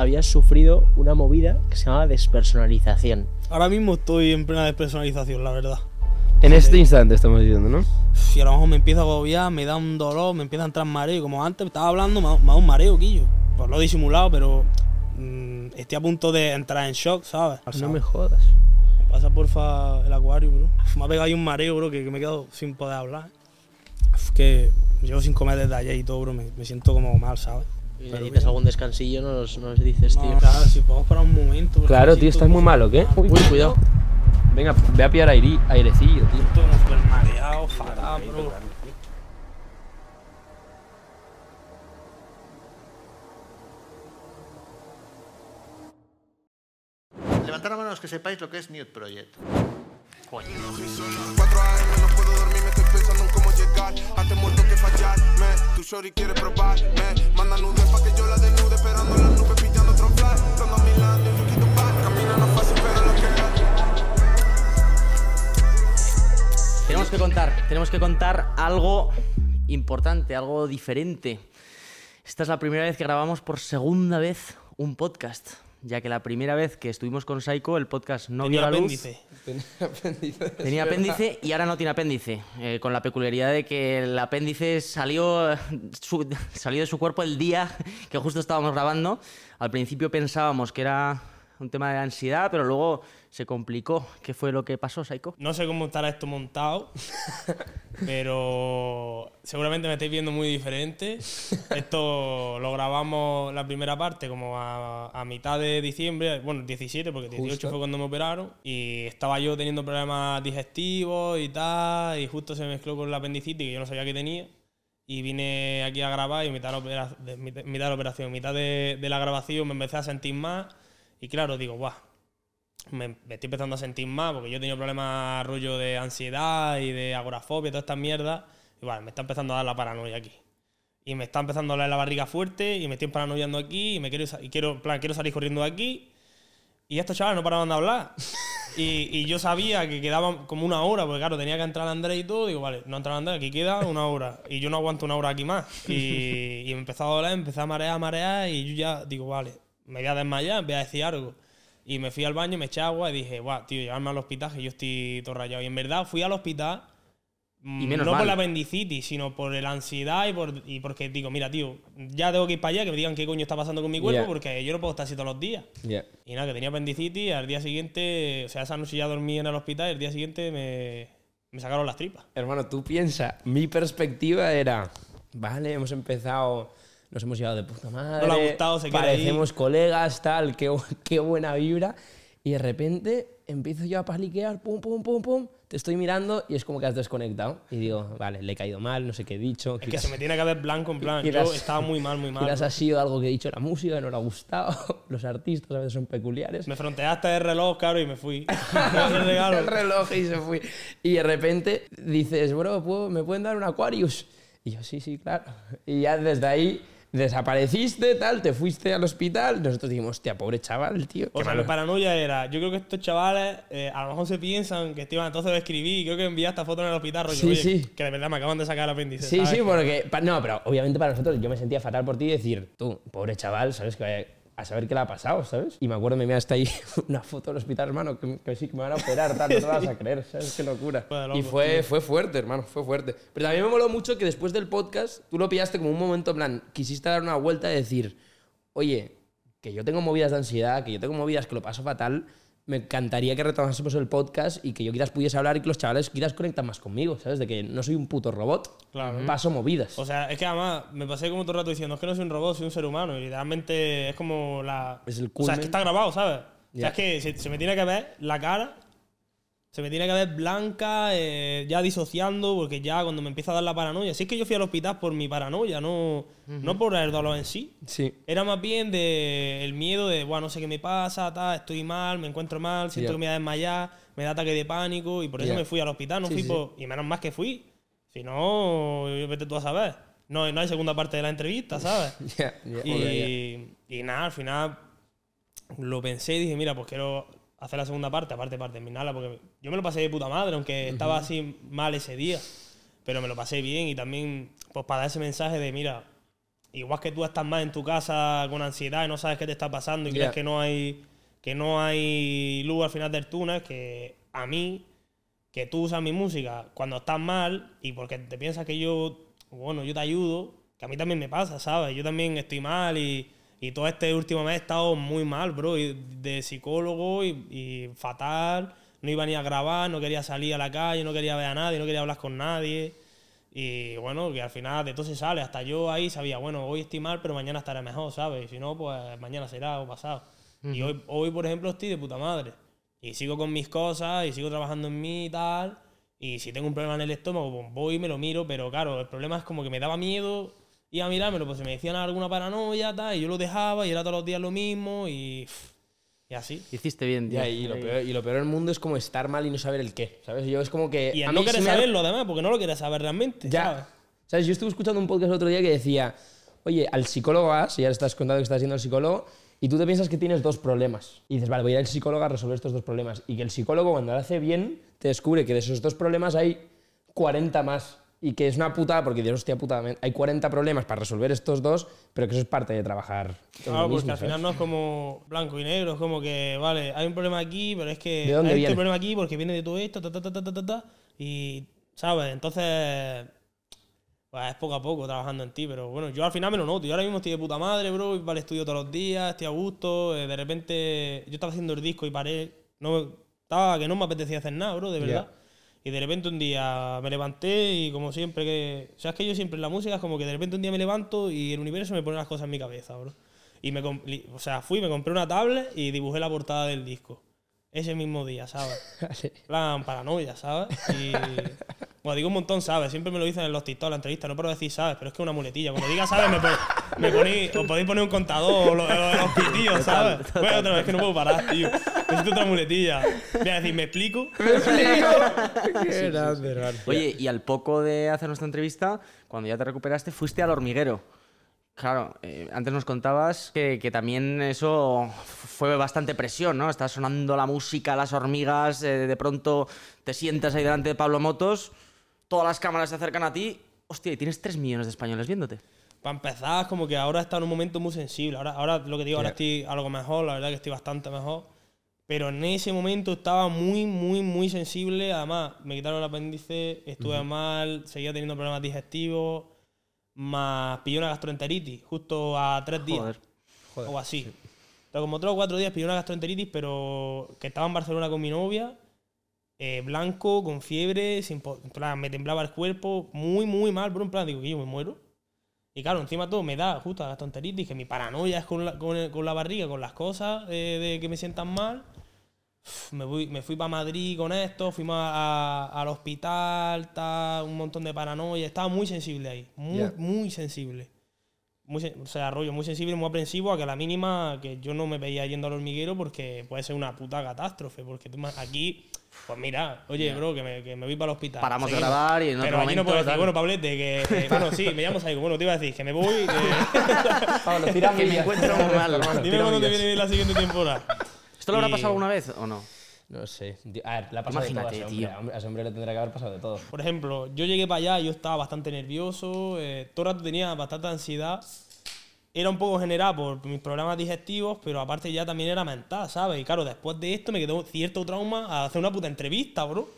habías sufrido una movida que se llamaba despersonalización. Ahora mismo estoy en plena despersonalización, la verdad. En este instante estamos diciendo, ¿no? Si a lo mejor me empieza a agobiar, me da un dolor, me empieza a entrar mareo. Y como antes estaba hablando, me da, me da un mareo, Quillo. Pues lo he disimulado, pero mm, estoy a punto de entrar en shock, ¿sabes? No me jodas. Me pasa porfa el acuario, bro. Me ha pegado ahí un mareo, bro, que, que me he quedado sin poder hablar. Es que llevo sin comer desde ayer y todo, bro. Me, me siento como mal, ¿sabes? Y Pero necesitas bien. algún descansillo, nos, nos dices, tío. No, claro, si podemos parar un momento. bro, Claro, tío, estás muy como- mal, ¿o qué? Uy, Uy, cuidado. Venga, ve a pillar aire, airecillo, tío. Estoy súper mareado, fatal, bro. Levantar la mano los que sepáis lo que es Nude Project. 4 AM no puedo dormir, me estoy pensando en cómo llegar. Antes muerto que fallarme. Tu shorty quiere probarme. Manda nudes pa' que yo la desnude. Esperando en las nubes, pillando otro fly. Dando a Milán, yo quito back. Camina no es fácil, pero lo que hay. Tenemos que contar, tenemos que contar algo importante, algo diferente. Esta es la primera vez que grabamos por segunda vez un podcast, ya que la primera vez que estuvimos con Saiko el podcast no Tenía vio la luz. apéndice. Tenía apéndice y ahora no tiene apéndice, eh, con la peculiaridad de que el apéndice salió, su- salió de su cuerpo el día que justo estábamos grabando. Al principio pensábamos que era un tema de ansiedad, pero luego se complicó. ¿Qué fue lo que pasó, Saiko? No sé cómo estará esto montado, pero seguramente me estáis viendo muy diferente. Esto lo grabamos la primera parte como a, a mitad de diciembre, bueno, 17, porque 18 Justo. fue cuando me operaron, y estaba yo teniendo problemas digestivos y tal, y justo se mezcló con la apendicitis que yo no sabía que tenía. Y vine aquí a grabar y mitad de mitad de la operación, mitad de, de la grabación me empecé a sentir más. Y claro, digo, guau, me, me estoy empezando a sentir más porque yo he tenido problemas rollo de ansiedad y de agorafobia y toda esta mierda. Y vale, me está empezando a dar la paranoia aquí. Y me está empezando a doler la barriga fuerte y me estoy paranoiando aquí y me quiero, y quiero, plan, quiero salir corriendo de aquí. Y estos chavales no paraban de hablar. Y, y yo sabía que quedaba como una hora, porque claro, tenía que entrar Andrés y todo. Digo, vale, no entra Andrés, aquí queda una hora. Y yo no aguanto una hora aquí más. Y, y me empezó a doler, empecé a marear, a marear. Y yo ya digo, vale, me voy a desmayar, voy a decir algo. Y me fui al baño, me eché agua y dije, guau, tío, llevarme al hospital, que yo estoy todo rayado. Y en verdad fui al hospital. mm, Y menos no mal. por la apendicitis, sino por la ansiedad y, por, y porque digo, mira, tío, ya tengo que ir para allá, que me digan qué coño está pasando con mi cuerpo, Ya. porque yo no puedo estar así todos los días. Ya. Y nada, que tenía apendicitis, al día siguiente, o sea, esa noche ya dormí en el hospital y el día siguiente me, me sacaron las tripas. Hermano, tú piensa, mi perspectiva era, vale, hemos empezado, nos hemos llevado de puta madre, No le ha gustado, se queda ahí. parecemos colegas, tal, qué, qué buena vibra, y de repente empiezo yo a paliquear, pum, pum, pum, pum, te estoy mirando y es como que has desconectado. Y digo, vale, le he caído mal, no sé qué he dicho. Es que se me tiene que ver blanco, en plan, yo estaba muy mal, muy mal. Quizás ha sido algo que he dicho la música, no le ha gustado, los artistas a veces son peculiares. Me fronteaste el reloj, claro, y me fui. el regalo. el reloj y se fue. Y de repente dices, bro, ¿puedo- ¿me pueden dar un Aquarius? Y yo, sí, sí, claro. Y ya desde ahí desapareciste, tal, te fuiste al hospital. Nosotros dijimos, hostia, pobre chaval, tío. O sea, malo". mi paranoia era, yo creo que estos chavales eh, a lo mejor se piensan que Esteban entonces lo escribí y creo que envié esta foto en el hospital, rollo, Sí, oye, sí. que de verdad me acaban de sacar el apéndice. Sí, ¿sabes? sí, porque. No, pero obviamente para nosotros yo me sentía fatal por ti y decir, tú, pobre chaval, ¿sabes? Que vaya a saber qué le ha pasado, ¿sabes? Y me acuerdo, me hasta ahí una foto del hospital, hermano, que, que sí, que me van a operar, tal, no te vas a creer, ¿sabes? Qué locura. De y fue, fue fuerte, hermano, fue fuerte. Pero también me moló mucho que después del podcast tú lo pillaste como un momento, en plan, quisiste dar una vuelta y decir, oye, que yo tengo movidas de ansiedad, que yo tengo movidas que lo paso fatal, me encantaría que retomásemos el podcast y que yo quizás pudiese hablar y que los chavales quizás conectan más conmigo, ¿sabes? De que no soy un puto robot, Claro. paso movidas. O sea, es que además me pasé como todo el rato diciendo, es que no soy un robot, soy un ser humano. Y literalmente es como la... Es el O sea, es culmen. que está grabado, ¿sabes? O Ya. sea, es que se, se me tiene que ver la cara, se me tiene que ver blanca, eh, ya disociando, porque ya cuando me empieza a dar la paranoia... Si es que yo fui al hospital por mi paranoia, no, no por el dolor en sí. Sí. Era más bien de el miedo de, bueno, no sé qué me pasa, tal, estoy mal, me encuentro mal, siento que me voy a desmayar, me da ataque de pánico y por eso me fui al hospital, no Sí, fui sí, por... Y menos más que fui. Si no, vete tú a saber. No, no hay segunda parte de la entrevista, ¿sabes? Y, y nada, al final lo pensé y dije, mira, pues quiero hacer la segunda parte, aparte para terminarla, porque yo me lo pasé de puta madre, aunque estaba así mal ese día, pero me lo pasé bien y también pues para dar ese mensaje de, mira, igual que tú estás más en tu casa con ansiedad y no sabes qué te está pasando y crees que no hay que no hay luz al final del túnel, que a mí, que tú usas mi música cuando estás mal y porque te piensas que yo, bueno, yo te ayudo, que a mí también me pasa, ¿sabes? Yo también estoy mal y, y todo este último mes he estado muy mal, bro, y de psicólogo y, y fatal, no iba ni a grabar, no quería salir a la calle, no quería ver a nadie, no quería hablar con nadie. Y bueno, que al final de todo se sale. Hasta yo ahí sabía, bueno, hoy estoy mal, pero mañana estaré mejor, ¿sabes? Y si no, pues mañana será o pasado. Y hoy, hoy, por ejemplo, estoy de puta madre. Y sigo con mis cosas y sigo trabajando en mí y tal. Y si tengo un problema en el estómago, pues voy y me lo miro. Pero claro, el problema es como que me daba miedo ir a mirármelo, pues se me decían alguna paranoia, tal. Y yo lo dejaba y era todos los días lo mismo y. Y así. Hiciste bien, tío. Ya, y, lo peor, y lo peor del mundo es como estar mal y no saber el qué, ¿sabes? Yo es como que... Y a no querer me saberlo, además, porque no lo quieres saber realmente. Ya. ¿sabes? ¿Sabes? Yo estuve escuchando un podcast el otro día que decía, oye, al psicólogo vas, y ya le estás contando que estás yendo al psicólogo, y tú te piensas que tienes dos problemas. Y dices, vale, voy a ir al psicólogo a resolver estos dos problemas. Y que el psicólogo, cuando lo hace bien, te descubre que de esos dos problemas hay 40 más. Y que es una putada, porque dices, hostia puta, hay 40 problemas para resolver estos dos, pero que eso es parte de trabajar. Claro, porque mismo, al ¿sabes? final no es como blanco y negro, es como que, vale, hay un problema aquí, pero es que ¿De dónde hay viene? este problema aquí porque viene de todo esto, ta, ta, ta, ta, ta, ta, y, ¿sabes? Entonces, pues es poco a poco trabajando en ti, pero bueno, yo al final me lo noto. Yo ahora mismo estoy de puta madre, bro, voy para el estudio todos los días, estoy a gusto, eh, de repente yo estaba haciendo el disco y paré, no, estaba que no me apetecía hacer nada, bro, de verdad. Y de repente un día me levanté y como siempre que... O sea, es que yo siempre en la música es como que de repente un día me levanto y el universo me pone las cosas en mi cabeza, bro. Y me... O sea, fui, me compré una tablet y dibujé la portada del disco. Ese mismo día, ¿sabes? Plan paranoia, ¿sabes? Y. Bueno, digo un montón, ¿sabes? Siempre me lo dicen en los TikTok, en la entrevista, no puedo decir, ¿sabes? Pero es que es una muletilla. Cuando diga, ¿sabes? Me, pon- me ponéis, os podéis poner un contador o lo- o los pitillos, ¿sabes? Bueno, otra vez que no puedo parar, tío. Necesito otra muletilla. Voy a decir, ¿me explico? Qué grande, hermano. Oye, y al poco de hacer nuestra entrevista, cuando ya te recuperaste, fuiste al hormiguero. Claro, eh, antes nos contabas que, que también eso fue bastante presión, ¿no? Estás sonando la música, las hormigas, eh, de pronto te sientas ahí delante de Pablo Motos, todas las cámaras se acercan a ti, hostia, y tienes 3 millones de españoles viéndote. Para empezar, como que ahora está en un momento muy sensible. Ahora, ahora lo que digo, ahora estoy algo mejor, la verdad que estoy bastante mejor. Pero en ese momento estaba muy, muy, muy sensible. Además, me quitaron el apéndice, estuve mal, seguía teniendo problemas digestivos, más pillé una gastroenteritis justo a tres días. Joder. o así. Entonces, como tres o cuatro días pillé una gastroenteritis, pero que estaba en Barcelona con mi novia, eh, blanco, con fiebre, sin plan, me temblaba el cuerpo, muy, muy mal, pero en plan, digo que yo me muero. Y claro, encima todo me da justo la gastroenteritis, que mi paranoia es con la, con el- con la barriga, con las cosas eh, de que me sientan mal. Me, voy, me fui para Madrid con esto, fuimos a- a- al hospital, tal, un montón de paranoia. Estaba muy sensible ahí, muy, Ya. muy sensible. Muy, o sea, rollo muy sensible, muy aprensivo a que a la mínima que yo no me veía yendo al hormiguero porque puede ser una puta catástrofe. Porque aquí, pues mira, oye, bro, que me, que me voy para el hospital. Paramos de grabar y en otro Pero aquí no puedo decir, bueno, Pablete, que. eh, bueno, sí, me llamo Saigo. Bueno, te iba a decir que me voy. que- Pablo, tira Que me encuentro mal. Hermano, Dime cuándo te viene la siguiente temporada. ¿Esto lo habrá Y- pasado alguna vez o no? No sé. A ver, la pasa de todo a Imagínate, ese tío. hombre. A ese hombre le tendrá que haber pasado de todo. Por ejemplo, yo llegué para allá y yo estaba bastante nervioso, eh, todo el rato tenía bastante ansiedad. Era un poco generada por mis problemas digestivos, pero aparte ya también era mental, ¿sabes? Y claro, después de esto me quedó cierto trauma a hacer una puta entrevista, bro.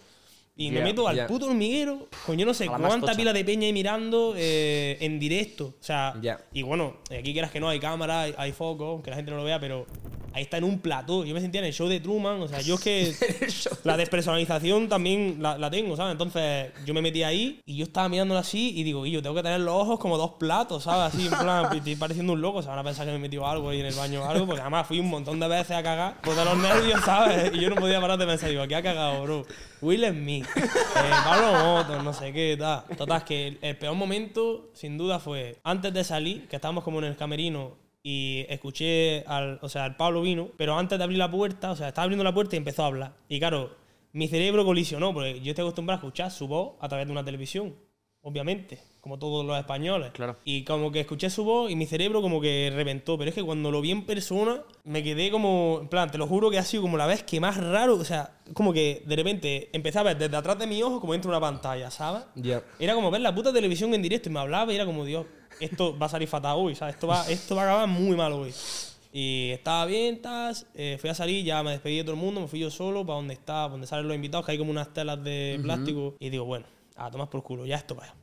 Y me Ya, meto al ya. puto hormiguero con yo no sé cuánta pila de peña ahí mirando eh, en directo. O sea, Ya. y bueno, aquí quieras que no, hay cámara, hay, hay foco, que la gente no lo vea, pero ahí está en un plató. Yo me sentía en el show de Truman, o sea, yo es que la despersonalización también la, la tengo, ¿sabes? Entonces yo me metí ahí y yo estaba mirándolo así y digo, y yo tengo que tener los ojos como dos platos, ¿sabes? Así, en plan, estoy pareciendo un loco, se van a pensar que me he metido algo ahí en el baño o algo, porque además fui un montón de veces a cagar por los nervios, ¿sabes? Y yo no podía parar de pensar, digo, ¿qué ha cagado, bro? Will Smith, eh, Pablo Motos, no sé qué, tal. Total, es que el, el peor momento, sin duda, fue antes de salir, que estábamos como en el camerino y escuché al, o sea, al Pablo vino, pero antes de abrir la puerta, o sea, estaba abriendo la puerta y empezó a hablar. Y claro, mi cerebro colisionó, porque yo estoy acostumbrado a escuchar su voz a través de una televisión, obviamente, como todos los españoles. Claro. Y como que escuché su voz y mi cerebro como que reventó, pero es que cuando lo vi en persona, me quedé como, en plan, te lo juro que ha sido como la vez que más raro, o sea, como que de repente empecé a ver desde atrás de mi ojo como dentro de una pantalla, ¿sabes? Ya. Era como ver la puta televisión en directo y me hablaba y era como, Dios, esto va a salir fatal hoy, ¿sabes? Esto va, esto va a acabar muy mal hoy. Y estaba bien, tas, eh, fui a salir, ya me despedí de todo el mundo, me fui yo solo para donde está, donde salen los invitados, que hay como unas telas de plástico. Y digo, bueno, a tomar por culo, ya esto vaya.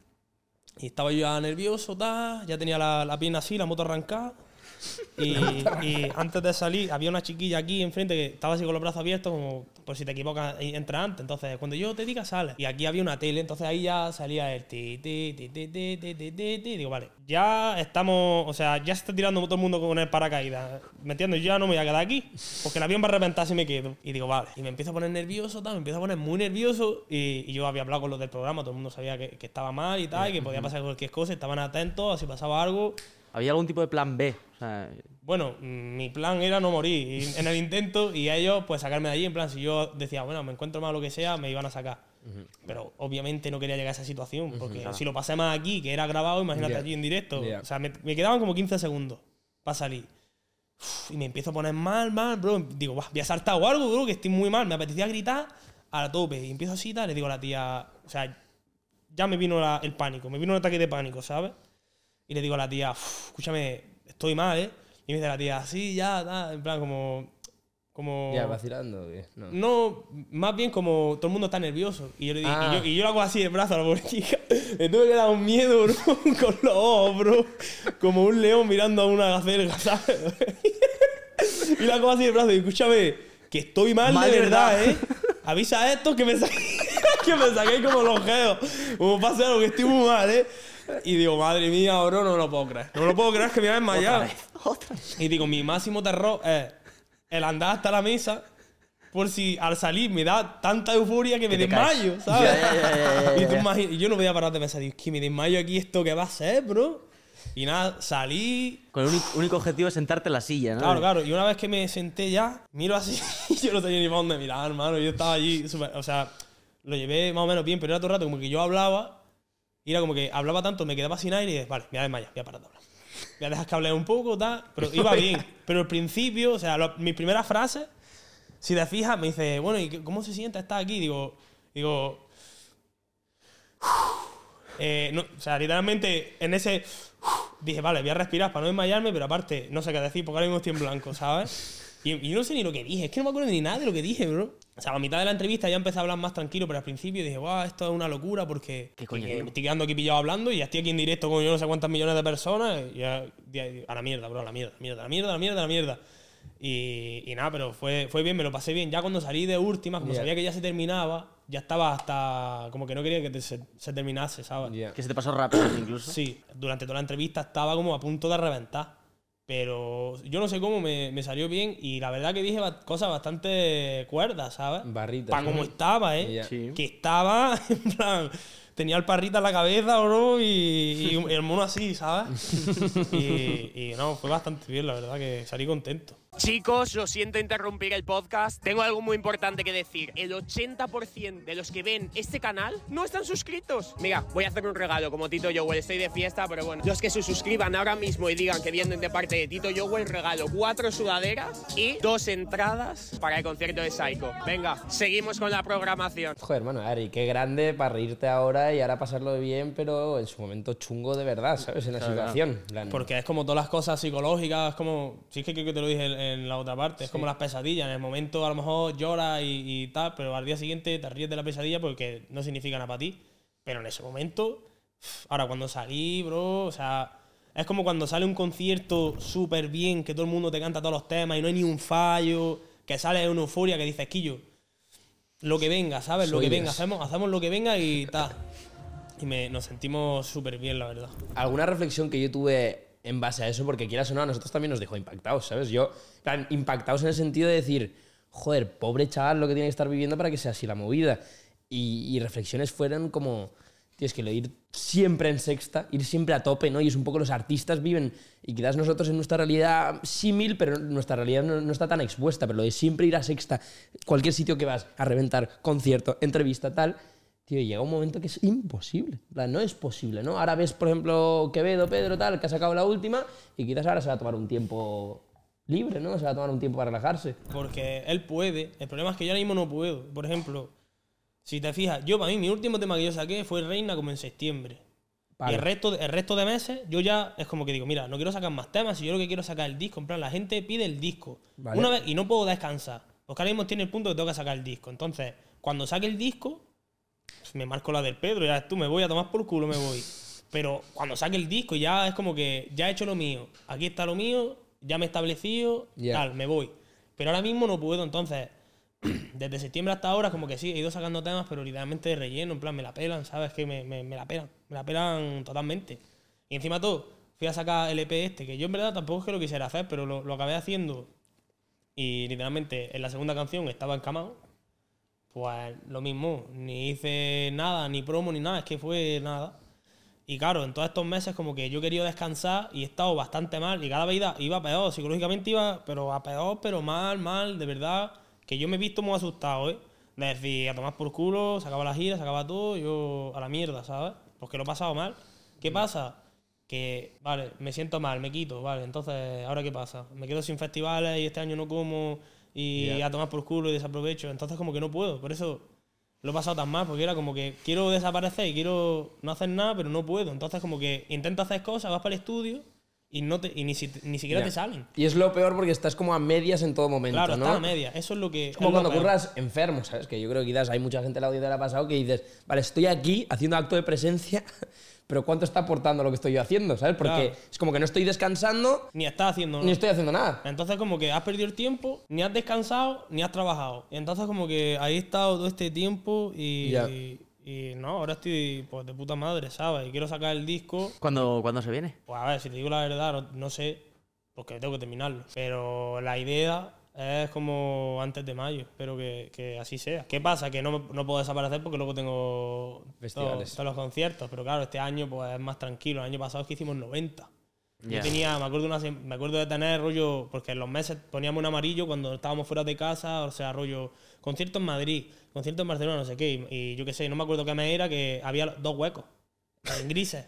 Y estaba yo ya nervioso, ya tenía la, la pierna así, la moto arrancada. Y, y antes de salir, había una chiquilla aquí enfrente que estaba así con los brazos abiertos, como por si te equivocas, entra antes. Entonces, cuando yo te diga, sale. Y aquí había una tele, entonces ahí ya salía el ti, ti, ti, ti, ti, ti, ti, ti, ti. Digo, vale, ya estamos, o sea, ya se está tirando todo el mundo con el paracaídas. ¿Me entiendes? Yo ya no me voy a quedar aquí, porque el avión va a reventar si me quedo. Y digo, vale. Y me empiezo a poner nervioso, tal, me empiezo a poner muy nervioso. Y, y yo había hablado con los del programa, todo el mundo sabía que, que estaba mal y tal, y que podía pasar cualquier cosa, estaban atentos, si pasaba algo. ¿Había algún tipo de plan B? O sea, Bueno, mi plan era no morir y- en el intento y ellos pues sacarme de allí. En plan, si yo decía, bueno, me encuentro mal o lo que sea, me iban a sacar. Pero obviamente no quería llegar a esa situación porque si lo pasé más aquí, que era grabado, imagínate Ya. allí en directo. Ya. O sea, me, me quedaban como 15 segundos para salir. Uf, y me empiezo a poner mal, mal, bro. Digo, "Buah, voy a saltar o algo, bro, que estoy muy mal. Me apetecía gritar a la tope. Y empiezo así, tal, le digo a la tía, o sea, ya me vino la- el pánico, me vino un ataque de pánico, ¿sabes? Y le digo a la tía, "Uf, escúchame, estoy mal, ¿eh? Y me dice la tía, sí, ya, tal, en plan, como. como Ya, vacilando. No. no, más bien como todo el mundo está nervioso. Y yo le digo, Ah. y, yo, y yo le hago así el brazo a la pobre chica. Le tuve que dar un miedo, bro, con los ojos, bro. Como un león mirando a una gacelga, ¿sabes? y le hago así el brazo y escúchame, que estoy mal, Mal de verdad, verdad. ¿eh? Avisa a estos que me saqué, que me saqué como los geos. Como pase algo que estoy muy mal, ¿eh? Y digo, madre mía, bro, no me lo puedo creer. No me lo puedo creer que me voy a desmayar. Y digo, mi máximo terror es el andar hasta la mesa por si al salir me da tanta euforia que me desmayo, ¿sabes? Ya, ya, ya, y yo no voy a parar de pensar, digo, es que me desmayo aquí, ¿esto qué va a ser, bro? Y nada, salí. con el único, objetivo es sentarte en la silla, ¿no? Claro, claro. Y una vez que me senté ya, miro así y yo no tenía ni para dónde mirar, hermano. Yo estaba allí, súper- o sea, lo llevé más o menos bien, pero era todo el rato como que yo hablaba y era como que hablaba tanto, me quedaba sin aire y dije, vale, me voy a desmayar, voy a parar de hablar. Voy a dejar que hable un poco, tal. Pero iba bien. Pero al principio, o sea, lo- mis primeras frases, si te fijas, me dice, bueno, ¿y cómo se siente estar aquí? Digo, digo. eh, no, o sea, literalmente en ese. Dije, vale, voy a respirar para no desmayarme, pero aparte, no sé qué decir, porque ahora mismo estoy en blanco, ¿sabes? Y, y no sé ni lo que dije, es que no me acuerdo ni nada de lo que dije, bro. O sea, a mitad de la entrevista ya empecé a hablar más tranquilo, pero al principio dije, guau, esto es una locura porque ¿Qué coño me estoy quedando aquí pillado hablando y ya estoy aquí en directo con yo no sé cuántas millones de personas. Y ya, ya- a la mierda, bro, a la mierda, a la mierda, a la mierda, a la mierda, a la mierda. Y, y nada, pero fue, fue bien, me lo pasé bien. Ya cuando salí de última, como sabía que ya se terminaba, ya estaba hasta. como que no quería que te- se, se terminase, ¿sabes? Ya. Que se te pasó rápido incluso. Sí, durante toda la entrevista estaba como a punto de reventar. Pero yo no sé cómo me, me salió bien y la verdad que dije cosas bastante cuerdas, ¿sabes? Barritas, Para como estaba, ¿eh? Sí. Que estaba, en plan, tenía el parrita en la cabeza, bro, y, y el mono así, ¿sabes? y, y no, fue bastante bien, la verdad, que salí contento. Chicos, lo siento interrumpir el podcast. Tengo algo muy importante que decir. El 80% de los que ven este canal no están suscritos. Mira, voy a hacer un regalo como Tito Jowell. Estoy de fiesta, pero bueno. Los que se suscriban ahora mismo y digan que vienen de parte de Tito Jowell, regalo cuatro sudaderas y dos entradas para el concierto de Psycho. Venga, seguimos con la programación. Joder, hermano, Ari, qué grande para reírte ahora y ahora pasarlo bien, pero en su momento chungo de verdad, ¿sabes? En la situación. Porque es como todas las cosas psicológicas, como. Sí, es que creo que te lo dije en, la otra parte. Es como las pesadillas. En el momento a lo mejor lloras y, y tal, pero al día siguiente te ríes de la pesadilla porque no significa nada para ti. Pero en ese momento. Ahora, cuando salí, bro, o sea. Es como cuando sale un concierto súper bien, que todo el mundo te canta todos los temas y no hay ni un fallo, que sale una euforia que dices, Quillo, lo que venga, ¿sabes? Lo que venga, hacemos, hacemos lo que venga y tal. Y me, nos sentimos súper bien, la verdad. alguna reflexión que yo tuve en base a eso, porque quieras o no, a nosotros también nos dejó impactados, ¿sabes? Yo, plan, impactados en el sentido de decir, joder, pobre chaval lo que tiene que estar viviendo para que sea así la movida. Y, reflexiones fueron como, tienes que ir siempre en sexta, ir siempre a tope, ¿no? Y es un poco los artistas viven, y quizás nosotros en nuestra realidad símil, pero nuestra realidad no, no está tan expuesta, pero lo de siempre ir a sexta, cualquier sitio que vas a reventar, concierto, entrevista, tal, Tío, llega un momento que es imposible. No es posible, ¿no? Ahora ves, por ejemplo, Quevedo, Pedro, tal, que ha sacado la última y quizás ahora se va a tomar un tiempo libre, ¿no? Se va a tomar un tiempo para relajarse. Porque él puede. El problema es que yo ahora mismo no puedo. Por ejemplo, si te fijas, yo para mí, mi último tema que yo saqué fue Reina como en septiembre. Palo. Y el resto, el resto de meses, yo ya es como que digo, mira, no quiero sacar más temas, y yo lo que quiero es sacar el disco. En plan, la gente pide el disco. Vale. Una vez, y no puedo descansar. Porque ahora mismo tiene el punto que tengo que sacar el disco. Entonces, cuando saque el disco, me marco la del Pedro, ya tú me voy a tomar por culo, me voy. Pero cuando saque el disco, ya es como que ya he hecho lo mío. Aquí está lo mío, ya me he establecido, Ya. tal, me voy. Pero ahora mismo no puedo, entonces desde septiembre hasta ahora, como que sí, he ido sacando temas, pero literalmente de relleno, en plan, me la pelan, ¿sabes? Que me, me, me la pelan, me la pelan totalmente. Y encima todo, fui a sacar el EP este, que yo en verdad tampoco es que lo quisiera hacer, pero lo, lo acabé haciendo. Y literalmente en la segunda canción estaba encamado. Pues lo mismo, ni hice nada, ni promo, ni nada, es que fue nada. Y claro, en todos estos meses como que yo quería descansar y he estado bastante mal y cada vez iba, iba peor, psicológicamente iba, pero a peor, pero mal, mal, de verdad, que yo me he visto muy asustado, ¿eh? De decir, a tomar por culo, se acaba la gira, se acaba todo, yo a la mierda, ¿sabes? Porque lo he pasado mal. ¿Qué pasa? Que, vale, me siento mal, me quito, vale, entonces, ¿ahora qué pasa? Me quedo sin festivales y este año no como y a tomar por culo y desaprovecho, entonces como que no puedo, por eso lo he pasado tan mal, porque era como que quiero desaparecer y quiero no hacer nada, pero no puedo. Entonces, como que intento hacer cosas, vas para el estudio y, no te, y ni, si- ni siquiera Ya. te salen. Y es lo peor porque estás como a medias en todo momento, Claro, ¿no? está a media. Eso es lo que. Es como es cuando curras enfermo, ¿sabes? Que yo creo que quizás hay mucha gente en la audiencia que le ha pasado que dices, vale, estoy aquí haciendo acto de presencia, pero ¿cuánto está aportando lo que estoy yo haciendo, ¿sabes? Porque Claro. es como que no estoy descansando Ni estás haciendo. ni estoy haciendo nada. Entonces, como que has perdido el tiempo, ni has descansado, ni has trabajado. Y entonces, como que ahí he estado todo este tiempo y. Ya. Y, y no, ahora estoy pues de puta madre, ¿sabes? Y quiero sacar el disco. ¿Cuándo, cuándo se viene? Pues a ver, si te digo la verdad, no, no sé, porque tengo que terminarlo. Pero la idea es como antes de mayo, espero que, que así sea. ¿Qué pasa? Que no, no puedo desaparecer porque luego tengo Festivales. todos, todos los conciertos, pero claro, este año pues es más tranquilo. El año pasado es que hicimos 90. Ya. Yo tenía, me acuerdo, una me acuerdo de tener rollo, porque en los meses poníamos un amarillo cuando estábamos fuera de casa, o sea, rollo, concierto en Madrid, concierto en Barcelona, no sé qué, y, y yo qué sé, no me acuerdo qué mes era, que había dos huecos, en grises,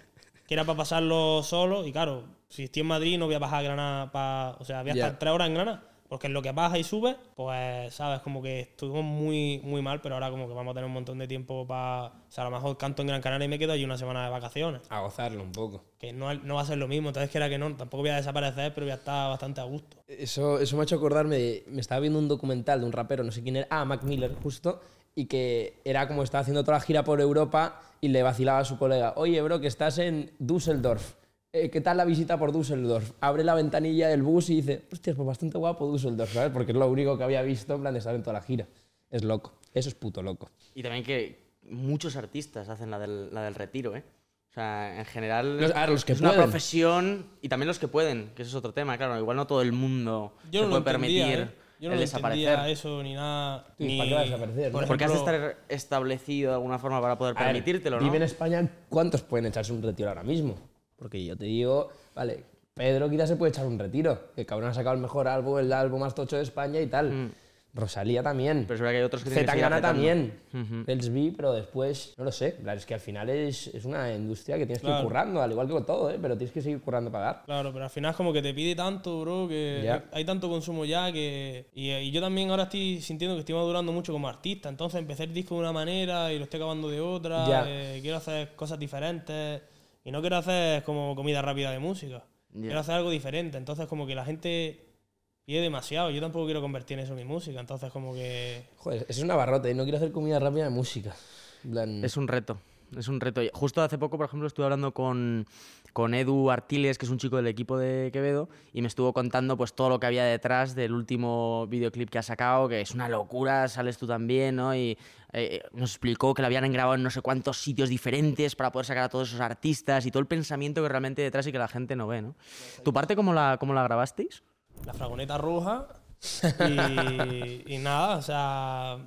que era para pasarlo solo, y claro, si estoy en Madrid no voy a bajar a Granada, para, o sea, voy a estar tres horas en Granada, porque en lo que baja y sube, pues, sabes, como que estuvimos muy, muy mal, pero ahora como que vamos a tener un montón de tiempo para, o sea, a lo mejor canto en Gran Canaria y me quedo allí una semana de vacaciones A gozarlo un poco. que no, no va a ser lo mismo. Entonces, que era que no, tampoco voy a desaparecer, pero voy a estar bastante a gusto. Eso, eso me ha hecho acordarme de. Me estaba viendo un documental de un rapero, no sé quién era. Ah, Mac Miller, justo. Y que era como estaba haciendo toda la gira por Europa y le vacilaba a su colega. Oye, bro, que estás en Düsseldorf. Eh, ¿Qué tal la visita por Düsseldorf? Abre la ventanilla del bus y dice, hostia, pues bastante guapo Düsseldorf, ¿sabes? Porque es lo único que había visto en plan de estar en toda la gira. Es loco. Eso es puto loco. Y también que muchos artistas hacen la del, la del retiro, ¿eh? O sea, en general Los- a ver, los que es una profesión y también los que pueden, que eso es otro tema, claro. Igual no todo el mundo Yo se no puede entendía, permitir ¿eh? Yo no el lo desaparecer. eso ni nada. Sí, ni, ¿para qué vas a desaparecer, por no? Porque has de estar establecido de alguna forma para poder A ver, permitírtelo, ¿no? Vive en España, ¿cuántos pueden echarse un retiro ahora mismo? Porque yo te digo, vale, Pedro quizás se puede echar un retiro. Que cabrón ha sacado el mejor álbum, el álbum más tocho de España y tal. Rosalía también. Mm. Pero es verdad que hay otros que tienen que seguir Zetangana también. Els vi, pero después, no lo sé. Claro, Es que al final es, es una industria que tienes que ir currando, al igual que con todo, ¿eh? pero tienes que seguir currando para dar. Claro, pero al final es como que te pide tanto, bro, que Ya. hay, hay tanto consumo ya que... Y, y yo también ahora estoy sintiendo que estoy madurando mucho como artista. Entonces empecé el disco de una manera y lo estoy acabando de otra. Ya. eh, quiero hacer cosas diferentes. Y no quiero hacer como comida rápida de música. Quiero hacer algo diferente. Entonces como que la gente pide demasiado. Yo tampoco quiero convertir en eso mi música. Entonces como que... Joder, eso es una barrota, ¿eh? no quiero hacer comida rápida de música. En plan- Es un reto. Es un reto. Justo hace poco, por ejemplo, estuve hablando con, con Edu Artiles, que es un chico del equipo de Quevedo, y me estuvo contando pues todo lo que había detrás del último videoclip que ha sacado, que es una locura, sales tú también, ¿no? Y eh, nos explicó que lo habían grabado en no sé cuántos sitios diferentes para poder sacar a todos esos artistas y todo el pensamiento que realmente hay detrás y que la gente no ve, ¿no? ¿Tu parte cómo la, cómo la grabasteis? la furgoneta roja y, y nada, o sea,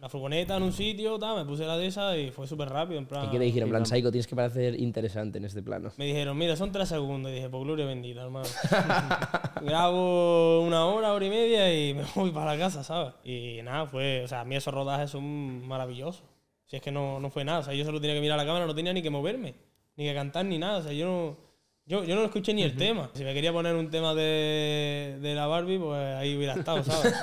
la furgoneta en un sitio, tal, me puse la de esa y fue súper rápido, en plan... ¿Qué te dijeron? En plan, Psycho, tienes que parecer interesante en este plano. Me dijeron, mira, son tres segundos. Y dije, pues gloria bendita, hermano. Grabo una hora, hora y media y me voy para la casa, ¿sabes? Y nada, fue, o sea, a mí esos rodajes son maravillosos. Si es que no, no fue nada, o sea, yo solo tenía que mirar a la cámara, no tenía ni que moverme, ni que cantar, ni nada, o sea, yo no, yo, yo no escuché ni el tema. Si me quería poner un tema de, de la Barbie, pues ahí hubiera estado, ¿sabes?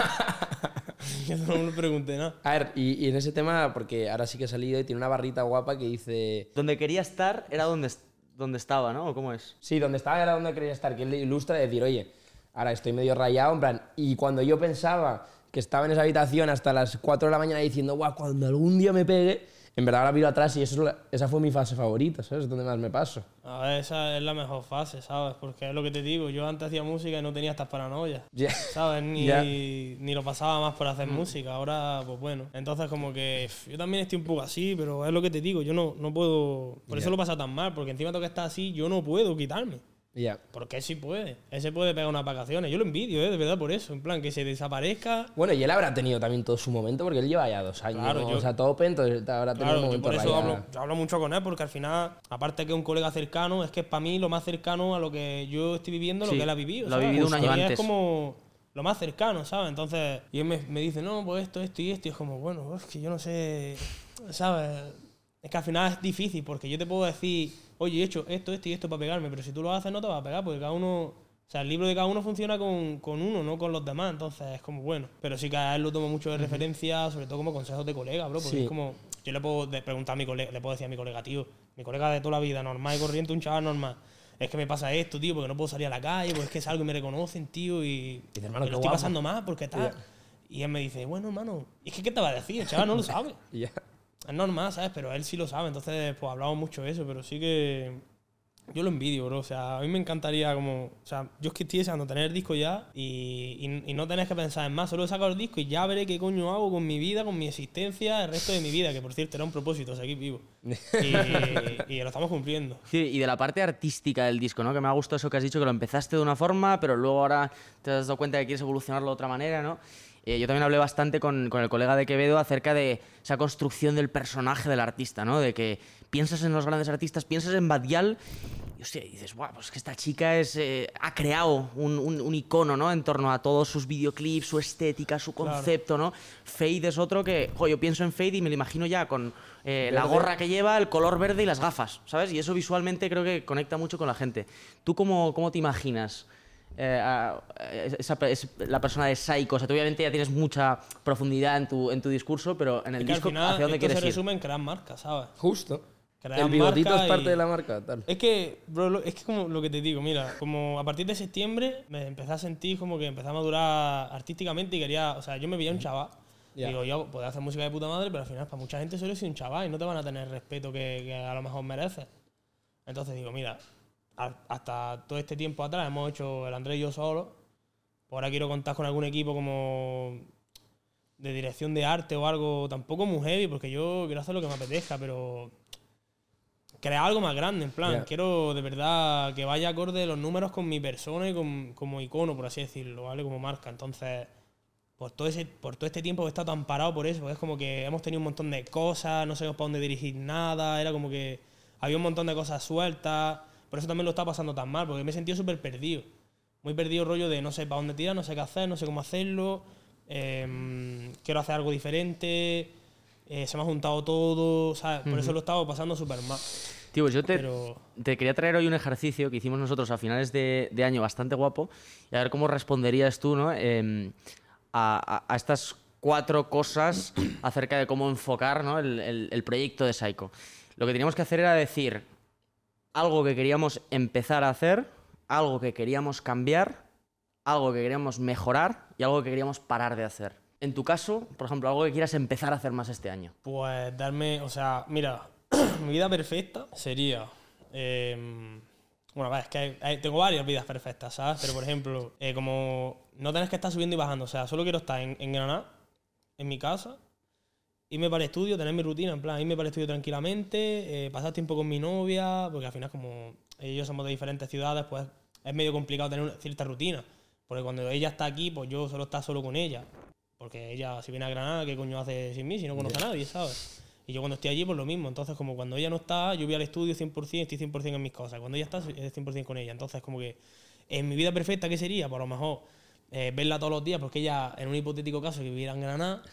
yo no me pregunté nada. A ver, y, y en ese tema, porque ahora sí que ha salido y tiene una barrita guapa que dice... Donde quería estar era donde, donde estaba, ¿no? ¿O cómo es? Sí, donde estaba era donde quería estar, que él ilustra decir, oye, ahora estoy medio rayado, en plan, y cuando yo pensaba que estaba en esa habitación hasta las 4 de la mañana diciendo, guau, cuando algún día me pegue, en verdad ahora miro atrás y eso esa fue mi fase favorita, ¿sabes? Es donde más me paso. A ver, esa es la mejor fase, ¿sabes? Porque es lo que te digo, yo antes hacía música y no tenía estas paranoias. Ya. ¿Sabes? Ni, ni lo pasaba más por hacer música. Ahora, pues bueno. Entonces, como que yo también estoy un poco así, pero es lo que te digo. Yo no, no puedo. Por eso lo pasa tan mal, porque encima tengo que estar así, yo no puedo quitarme. Porque él sí puede. Él se puede pegar unas vacaciones. Yo lo envidio, ¿eh? De verdad, por eso. En plan, que se desaparezca. Bueno, y él habrá tenido también todo su momento, porque él lleva ya dos años, Claro, ¿no? yo- o sea, tope, entonces habrá tenido Claro, un yo momento por eso rayado. hablo, yo hablo mucho con él, porque al final, aparte que es un colega cercano, es que es para mí lo más cercano a lo que yo estoy viviendo, lo Sí, que él ha vivido. lo ha ¿sabes? vivido un año Y antes. Es como lo más cercano, ¿sabes? Entonces, y él me, me dice, no, pues esto, esto y esto, y es como, bueno, es que yo no sé, ¿sabes? Es que al final es difícil, porque yo te puedo decir, oye, he hecho esto, esto y esto para pegarme, pero si tú lo haces no te va a pegar, porque cada uno... O sea, el libro de cada uno funciona con, con uno, no con los demás, entonces es como bueno. Pero sí que a él lo tomo mucho de referencia, sobre todo como consejos de colega, bro, porque Sí. es como... Yo le puedo preguntar a mi colega, le puedo decir a mi colega, tío, mi colega de toda la vida, normal y corriente, un chaval normal. Es que me pasa esto, tío, porque no puedo salir a la calle, porque es que salgo y me reconocen, tío, y, hermano, lo estoy guapo. pasando mal, porque tal. Y él me dice, bueno, hermano, ¿y es que qué te va a decir? El chaval no lo sabe. Es normal, ¿sabes? Pero él sí lo sabe, entonces pues hablamos mucho de eso, pero sí que yo lo envidio, bro. O sea, a mí me encantaría como... O sea, yo es que estoy deseando tener el disco ya y, y, y no tener que pensar en más. Solo he sacado el disco y ya veré qué coño hago con mi vida, con mi existencia, el resto de mi vida, que por cierto era un propósito, seguir vivo. Y, y lo estamos cumpliendo. Sí, y de la parte artística del disco, ¿no? Que me ha gustado eso que has dicho, que lo empezaste de una forma, pero luego ahora te has dado cuenta que quieres evolucionarlo de otra manera, ¿no? Eh, yo también hablé bastante con, con el colega de Quevedo acerca de esa construcción del personaje del artista, ¿no? De que piensas en los grandes artistas, piensas en Badial y, hostia, y dices, guau, pues que esta chica es, eh, ha creado un, un- un icono, ¿no? En torno a todos sus videoclips, su estética, su concepto, ¿no? Fade es otro que, jo, yo pienso en Fade y me lo imagino ya con eh, la gorra que lleva, el color verde y las gafas, ¿sabes? Y eso visualmente creo que conecta mucho con la gente. ¿Tú cómo, cómo te imaginas eh, a- a- esa, es- la persona de Psycho? O sea, tú obviamente ya tienes mucha profundidad en tu, en tu discurso, pero en el Y que al disco, final ¿hacia dónde esto se quieres ir? resume en crear marcas, ¿sabes? Justo. Crear El bigotito marca es parte y- de la marca, tal. Es que, bro, es que como lo que te digo, mira, como a partir de septiembre me empecé a sentir como que empecé a madurar artísticamente y quería, o sea, yo me veía un chaval. Ya. Digo, yo puedo hacer música de puta madre, pero al final para mucha gente solo soy un chaval y no te van a tener el respeto que, que a lo mejor mereces. Entonces digo, mira, hasta todo este tiempo atrás hemos hecho el Andrés y yo solo. Ahora quiero contar con algún equipo como de dirección de arte o algo, tampoco muy heavy, porque yo quiero hacer lo que me apetezca, pero crear algo más grande, en plan, Ya. quiero de verdad que vaya acorde los números con mi persona y con, como icono, por así decirlo, ¿vale? Como marca. Entonces, por todo, ese, por todo este tiempo he estado tan parado por eso, porque es como que hemos tenido un montón de cosas, no sabemos para dónde dirigir nada, era como que había un montón de cosas sueltas, por eso también lo estaba pasando tan mal, porque me he sentido súper perdido. Muy perdido rollo de no sé para dónde tirar, no sé qué hacer, no sé cómo hacerlo, em, quiero hacer algo diferente, eh, se me ha juntado todo, ¿sabes? Por eso lo estaba pasando súper mal. Tío, pues yo te, Pero- te quería traer hoy un ejercicio que hicimos nosotros a finales de, de año bastante guapo y a ver cómo responderías tú ¿no? Em, a, a- a estas cuatro cosas acerca de cómo enfocar ¿no? el, el- el proyecto de Psycho. Lo que teníamos que hacer era decir algo que queríamos empezar a hacer, algo que queríamos cambiar, algo que queríamos mejorar y algo que queríamos parar de hacer. En tu caso, por ejemplo, algo que quieras empezar a hacer más este año. Pues darme, o sea, mira, mi vida perfecta sería. em, bueno, es que hay- tengo varias vidas perfectas, ¿sabes? Pero por ejemplo, eh, como no tenés que estar subiendo y bajando, o sea, solo quiero estar en, en Granada, en mi casa, irme para el estudio, tener mi rutina, en plan, irme para el estudio tranquilamente, eh, pasar tiempo con mi novia, porque al final, como ellos somos de diferentes ciudades, pues es medio complicado tener una cierta rutina. Porque cuando ella está aquí, pues yo solo estar solo con ella. Porque ella, si viene a Granada, ¿qué coño hace sin mí? Si no conoce a nadie, ¿sabes? Y yo cuando estoy allí, pues lo mismo. Entonces, como cuando ella no está, yo voy al estudio 100%, estoy 100% en mis cosas. Cuando ella está, es 100% con ella. Entonces, como que en mi vida perfecta, ¿qué sería? Por lo mejor eh, verla todos los días, porque ella, en un hipotético caso, que viviera en Granada,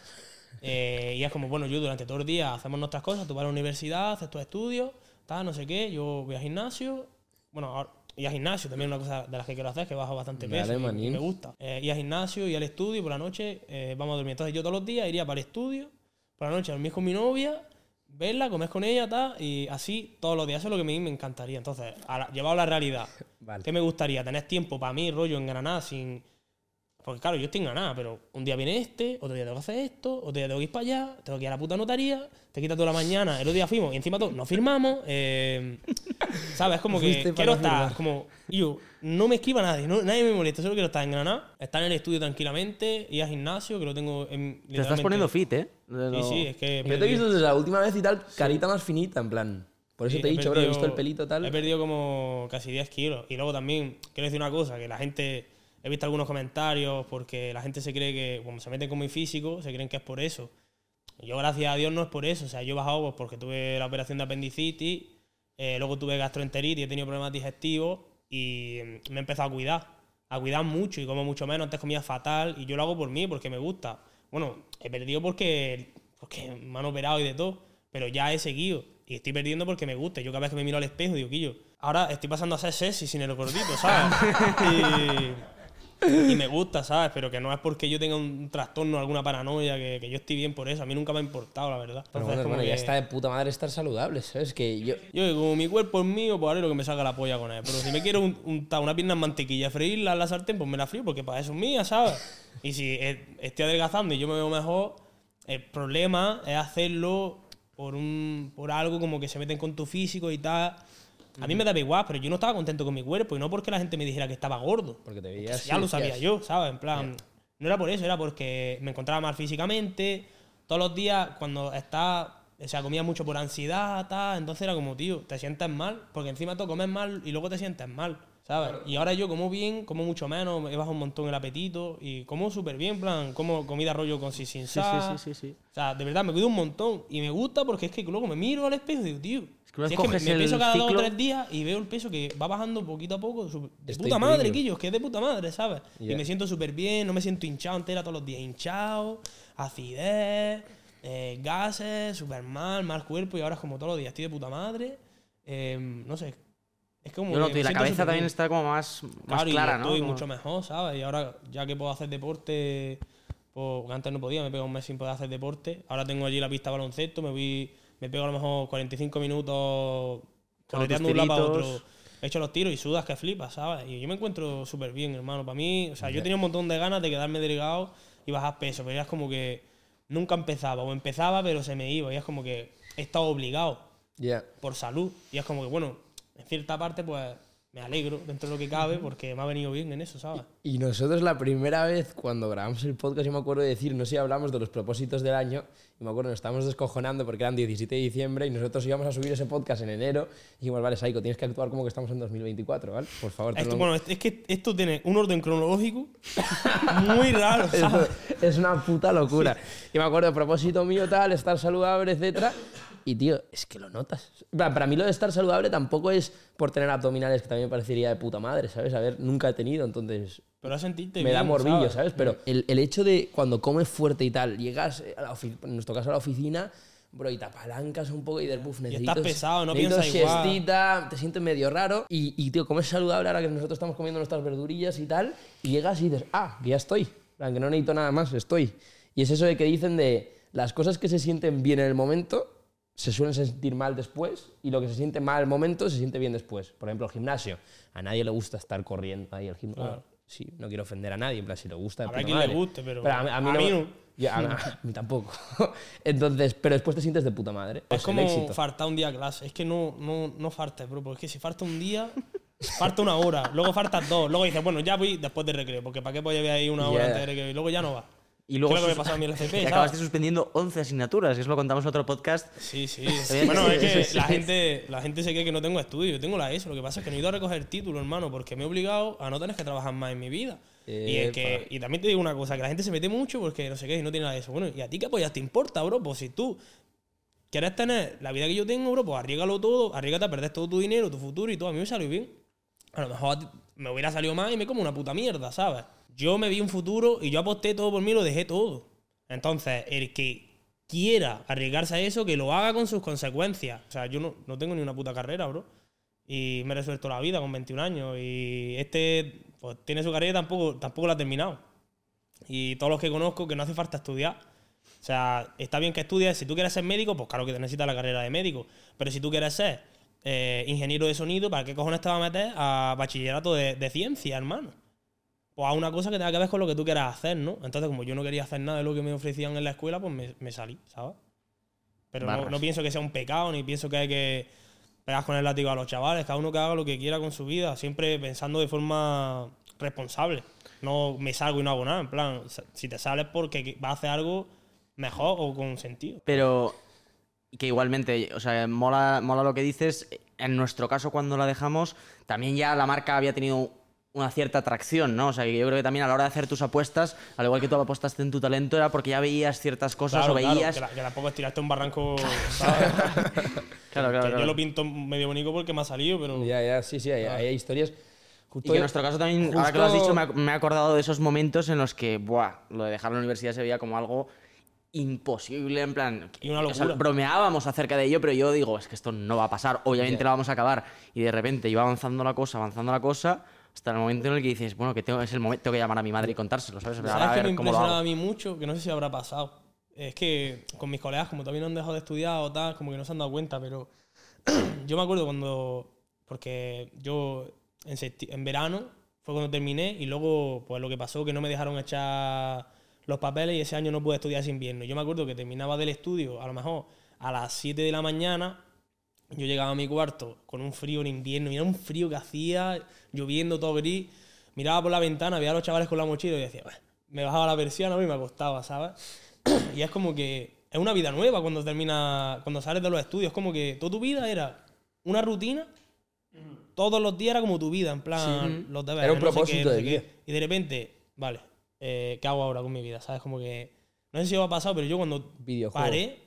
eh, y es como, bueno, yo durante todo el día hacemos nuestras cosas, tú vas a la universidad, haces tus estudios, tal, no sé qué, yo voy al gimnasio, bueno, ahora, y al gimnasio también es una cosa de las que quiero hacer, que bajo bastante peso y- y, me gusta. Eh, ir al gimnasio, y al estudio, y por la noche eh, vamos a dormir. Entonces yo todos los días iría para el estudio, por la noche a dormir con mi novia, verla, comer con ella, tal, y así todos los días. Eso es lo que a mí me encantaría. Entonces, a la- llevado a la realidad, Vale. ¿qué me gustaría? Tener tiempo para mí, rollo, en Granada, sin... Porque claro, yo estoy en Granada, pero un día viene este, otro día tengo que hacer esto, otro día tengo que ir para allá, tengo que ir a la puta notaría, te quita toda la mañana, el otro día fuimos y encima todo, no firmamos, eh, ¿sabes? Como que quiero no estar, firmar. como, yo, no me esquiva nadie, no- nadie me molesta, solo quiero estar en Granada, estar en el estudio tranquilamente, ir al gimnasio, que lo tengo en... Te estás poniendo fit, ¿eh? Sí, Lo- sí, es que... he Yo te he visto desde la última vez y tal, carita más finita, en plan. Por eso Sí, te he dicho, bro, he visto el pelito tal. He perdido como casi 10 kilos. Y luego también, quiero decir una cosa, que la gente, he visto algunos comentarios porque la gente se cree que, como se meten con mi físico, se creen que es por eso. Yo, gracias a Dios, no es por eso. O sea, yo he bajado pues, porque tuve la operación de apendicitis, eh, luego tuve gastroenteritis, he tenido problemas digestivos y mm, me he empezado a cuidar. A cuidar mucho y como mucho menos. Antes comía fatal y yo lo hago por mí, porque me gusta. Bueno, he perdido porque, porque me han operado y de todo, pero ya he seguido. Y estoy perdiendo porque me gusta. Yo cada vez que me miro al espejo digo, Quillo, ahora estoy pasando a ser sexy sin el gordito, ¿sabes? y, y me gusta, ¿sabes? Pero que no es porque yo tenga un trastorno, alguna paranoia, que, que yo estoy bien por eso. A mí nunca me ha importado, la verdad. Pero Entonces, bueno, como hermano, ya está de puta madre estar saludable, ¿sabes? Que yo. yo, como mi cuerpo es mío, pues haré lo que me salga la polla con él. Pero si me quiero un- untar una pierna en mantequilla, freírla en la sartén, pues me la frío porque para eso es mía, ¿sabes? Y si eh, estoy adelgazando y yo me veo mejor, el problema es hacerlo por, un, por algo como que se meten con tu físico y tal. A mí me daba igual, pero yo no estaba contento con mi cuerpo y no porque la gente me dijera que estaba gordo. Porque te veías. ya y lo sabía yo, ¿sabes? En plan, no era por eso, era porque me encontraba mal físicamente. Todos los días, cuando estás, o sea, comía mucho por ansiedad, tal, entonces era como, tío, te sientes mal, porque encima tú comes mal y luego te sientes mal, ¿sabes? Y ahora yo como bien, como mucho menos, he bajado un montón el apetito y como súper bien, en plan, como comida rollo con si sin Sí, sal. sí, sí, sí, sí. O sea, de verdad, me cuido un montón y me gusta porque es que luego me miro al espejo y digo, tío, que una si es que me, me peso cada dos o tres días y veo el peso que va bajando poquito a poco. De puta madre, premium. Quillo, es que es de puta madre, ¿sabes? Y me siento súper bien, no me siento hinchado entera todos los días. Hinchado, acidez, eh, gases, súper mal, mal cuerpo y ahora es como todos los días estoy de puta madre. Eh, no sé, es como Yo noto, y la cabeza también está como más, más Claro, y clara, ¿no? estoy Como- mucho mejor, ¿sabes? Y ahora, ya que puedo hacer deporte, pues antes no podía, me pego un mes sin poder hacer deporte. Ahora tengo allí la pista de baloncesto, me voy, me pego a lo mejor 45 minutos correteando un lado para otro. He hecho los tiros y sudas que flipas, ¿sabes? Y yo me encuentro súper bien, hermano. Para mí, o sea, yo tenía un montón de ganas de quedarme delgado y bajar peso, pero ya es como que nunca empezaba, o empezaba, pero se me iba, y es como que he estado obligado Ya. por salud. Y es como que, bueno, en cierta parte, pues me alegro dentro de lo que cabe porque me ha venido bien en eso, ¿sabes? Y nosotros la primera vez cuando grabamos el podcast, yo me acuerdo de decir, no sé si hablamos de los propósitos del año, y me acuerdo, nos estábamos descojonando porque eran 17 de diciembre y nosotros íbamos a subir ese podcast en enero y dijimos, vale, Saiko, tienes que actuar como que estamos en 2024, ¿vale? Por favor, Esto, bueno, es que esto tiene un orden cronológico muy raro, ¿sabes? es una puta locura. Y me acuerdo, propósito mío tal, estar saludable, etcétera. Y tío, es que lo notas. Para mí lo de estar saludable tampoco es por tener abdominales, que también me parecería de puta madre, ¿sabes? A ver, nunca he tenido, entonces Pero sentirte me da bien, morbillo, ¿sabes? Pero el, el hecho de cuando comes fuerte y tal, llegas, eh, a la en nuestro caso a la oficina, bro, y te apalancas un poco y del buff, necesito... estás pesado, no piensas igual. siestita, te sientes medio raro y, y, tío, comes saludable ahora que nosotros estamos comiendo nuestras verdurillas y tal, y llegas y dices, ah, que ya estoy, que no necesito nada más, estoy. Y es eso de que dicen de las cosas que se sienten bien en el momento se suelen sentir mal después y lo que se siente mal al momento se siente bien después. Por ejemplo, el gimnasio. A nadie le gusta estar corriendo ahí al gimnasio. Claro. Sí, no quiero ofender a nadie, en plan, si le gusta. de Habrá quien le guste, pero a, mí- a mí a no. mí no. Ya, a, a mí tampoco. Entonces, pero después te sientes de puta madre. Es el como faltar un día a clase. Es que no, no, no faltes, bro. Porque es que si falta un día, falta una hora. Luego faltas dos. Luego dices, bueno, ya voy después del recreo. Porque ¿para qué voy a ir ahí una hora Yeah. antes del recreo? Y luego ya no va. Y luego ¿Qué es lo que sus- me pasó a mí en el FP, y ¿sabes? acabaste suspendiendo 11 asignaturas, que eso lo contamos en otro podcast. Sí, sí. bueno, es que la, gente, la gente se cree que no tengo estudio. Yo tengo la ESO. Lo que pasa es que no he ido a recoger título, hermano, porque me he obligado a no tener que trabajar más en mi vida. Y, es que, y también te digo una cosa, que la gente se mete mucho porque no sé qué y no tiene nada de eso. Bueno, ¿y a ti qué pollas te importa, bro? Pues si tú quieres tener la vida que yo tengo, bro, pues arriesgalo todo, arriesgate a perder todo tu dinero, tu futuro y todo. A mí me salió bien. A lo mejor me hubiera salido más y me como una puta mierda, ¿sabes? Yo me vi un futuro y yo aposté todo por mí lo dejé todo. Entonces, el que quiera arriesgarse a eso, que lo haga con sus consecuencias. O sea, yo no, no tengo ni una puta carrera, bro. Y me he resuelto la vida con 21 años. Y este, pues tiene su carrera y tampoco, tampoco la ha terminado. Y todos los que conozco, que no hace falta estudiar. O sea, está bien que estudies. Si tú quieres ser médico, pues claro que te necesitas la carrera de médico. Pero si tú quieres ser eh, ingeniero de sonido, ¿para qué cojones te vas a meter a bachillerato de, de ciencia, hermano? Pues a una cosa que tenga que ver con lo que tú quieras hacer, ¿no? Entonces, como yo no quería hacer nada de lo que me ofrecían en la escuela, pues me, me salí, ¿sabes? Pero no, no pienso que sea un pecado, ni pienso que hay que pegar con el látigo a los chavales. Cada uno que haga lo que quiera con su vida, siempre pensando de forma responsable. No me salgo y no hago nada. En plan, si te sales porque vas a hacer algo mejor o con sentido. Pero que igualmente, o sea, mola, mola lo que dices. En nuestro caso, cuando la dejamos, también ya la marca había tenido una cierta atracción, ¿no? O sea, que yo creo que también a la hora de hacer tus apuestas, al igual que tú apostaste en tu talento, era porque ya veías ciertas cosas Claro, o claro, veías. que, la- que tampoco es tirarte un barranco. ¿sabes? Claro, claro, Que claro. Yo lo pinto medio bonito porque me ha salido, pero. Ya, ya, sí, sí, hay, hay historias. Y Justo que en nuestro caso también, ahora que lo has justo- dicho, me, he acordado de esos momentos en los que, buah, lo de dejar la universidad se veía como algo imposible, en plan... Y una o sea, locura. bromeábamos acerca de ello, pero yo digo, es que esto no va a pasar, obviamente lo vamos a acabar. Y de repente iba avanzando la cosa, avanzando la cosa, hasta el momento en el que dices, bueno, que tengo, es el momento, tengo que llamar a mi madre y contárselo, ¿sabes? ¿Sabes a ver me cómo impresionaba a mí mucho? Que no sé si habrá pasado. Es que con mis colegas, como no han dejado de estudiar o tal, como que no se han dado cuenta, pero yo me acuerdo cuando. Porque yo en, en verano fue cuando terminé y luego, pues lo que pasó, que no me dejaron echar los papeles y ese año no pude estudiar ese invierno. Yo me acuerdo que terminaba del estudio, a lo mejor a las 7 de la mañana, yo llegaba a mi cuarto con un frío en invierno, mira un frío que hacía, lloviendo todo gris, miraba por la ventana, veía a los chavales con la mochila y decía, "Bah", me bajaba la persiana y me acostaba, ¿sabes? y es como que es una vida nueva cuando termina, cuando sales de los estudios, es como que toda tu vida era una rutina, todos los días era como tu vida, en plan, los deberes, Era un no sé qué, propósito de vida. Y de repente, vale, eh, ¿qué hago ahora con mi vida? ¿Sabes? Como que, no sé si os ha pasado, pero yo cuando paré,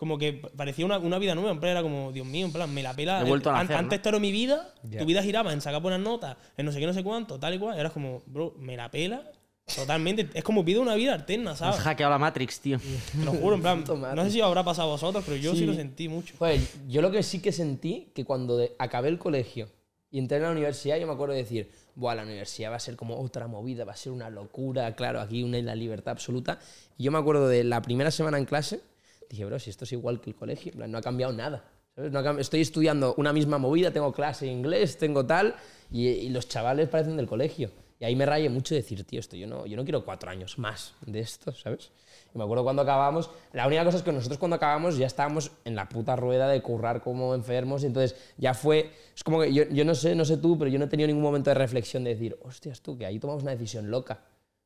como que parecía una, una vida nueva. En plan, era como, Dios mío, en plan, me la pela. He vuelto a nacer, Antes ¿no? esto era mi vida, Ya. tu vida giraba en sacar buenas notas, en no sé qué, no sé cuánto, tal y cual. Y es como, bro, me la pela totalmente. es como pido una vida alterna, Has ¿sabes? hackeado la Matrix, tío. Te lo juro, en plan, no sé si habrá pasado a vosotros, pero yo sí, Sí. lo sentí mucho. Joder, yo lo que sí que sentí, que cuando de- acabé el colegio y entré en la universidad, yo me acuerdo de decir, Buah, la universidad va a ser como otra movida, va a ser una locura, claro, aquí una la libertad absoluta. Y yo me acuerdo de la primera semana en clase, dije, bro, si esto es igual que el colegio, no ha cambiado nada. ¿sabes? No ha cam- estoy estudiando una misma movida, tengo clase de inglés, tengo tal, y, y los chavales parecen del colegio. Y ahí me rayé mucho decir, tío, esto yo no, yo no quiero cuatro años más de esto, ¿sabes? Y me acuerdo cuando acabamos, la única cosa es que nosotros cuando acabamos ya estábamos en la puta rueda de currar como enfermos, y entonces ya fue, es como que yo, yo no sé, no sé tú, pero yo no he tenido ningún momento de reflexión de decir, hostias tú, que ahí tomamos una decisión loca.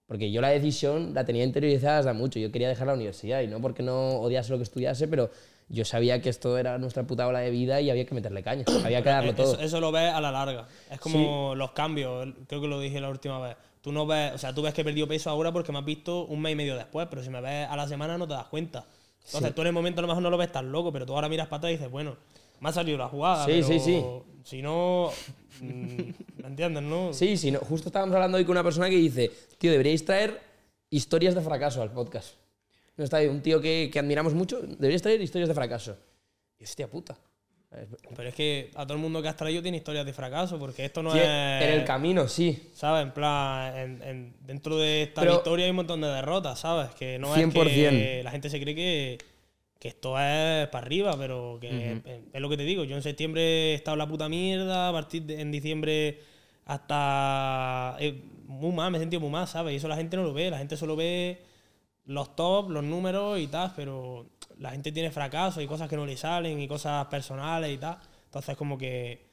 Porque yo la decisión la tenía interiorizada desde mucho, yo quería dejar la universidad y no porque no odiase lo que estudiase, pero yo sabía que esto era nuestra puta ola de vida y había que meterle caña, había que darlo Eh, todo. Eso, eso lo ves a la larga. Es como los cambios, creo que lo dije la última vez. Tú no ves, o sea, tú ves que he perdido peso ahora porque me has visto un mes y medio después, pero si me ves a la semana no te das cuenta. Entonces tú en el momento a lo mejor no lo ves tan loco, pero tú ahora miras para atrás y dices, bueno, me ha salido la jugada. Sí, pero sí, sí. Si no, mm, ¿me entiendes, no? Sí, sí, no, justo estábamos hablando hoy con una persona que dice, tío, deberíais traer historias de fracaso al podcast. No está ahí, un tío que, que admiramos mucho, deberíais traer historias de fracaso. Y hostia puta. Pero es que a todo el mundo que has traído tiene historias de fracaso, porque esto no Sí, es... en el camino, sí. ¿Sabes? En plan, en- en- dentro de esta Pero- victoria hay un montón de derrotas, ¿sabes? Que no es 100%. que la gente se cree que, que esto es para arriba, pero que es, es lo que te digo. Yo en septiembre he estado la puta mierda, a partir de en diciembre hasta... eh, muy mal, me he sentido muy mal, ¿sabes? Y eso la gente no lo ve, la gente solo ve los tops, los números y tal, pero la gente tiene fracasos y cosas que no le salen y cosas personales y tal. Entonces como que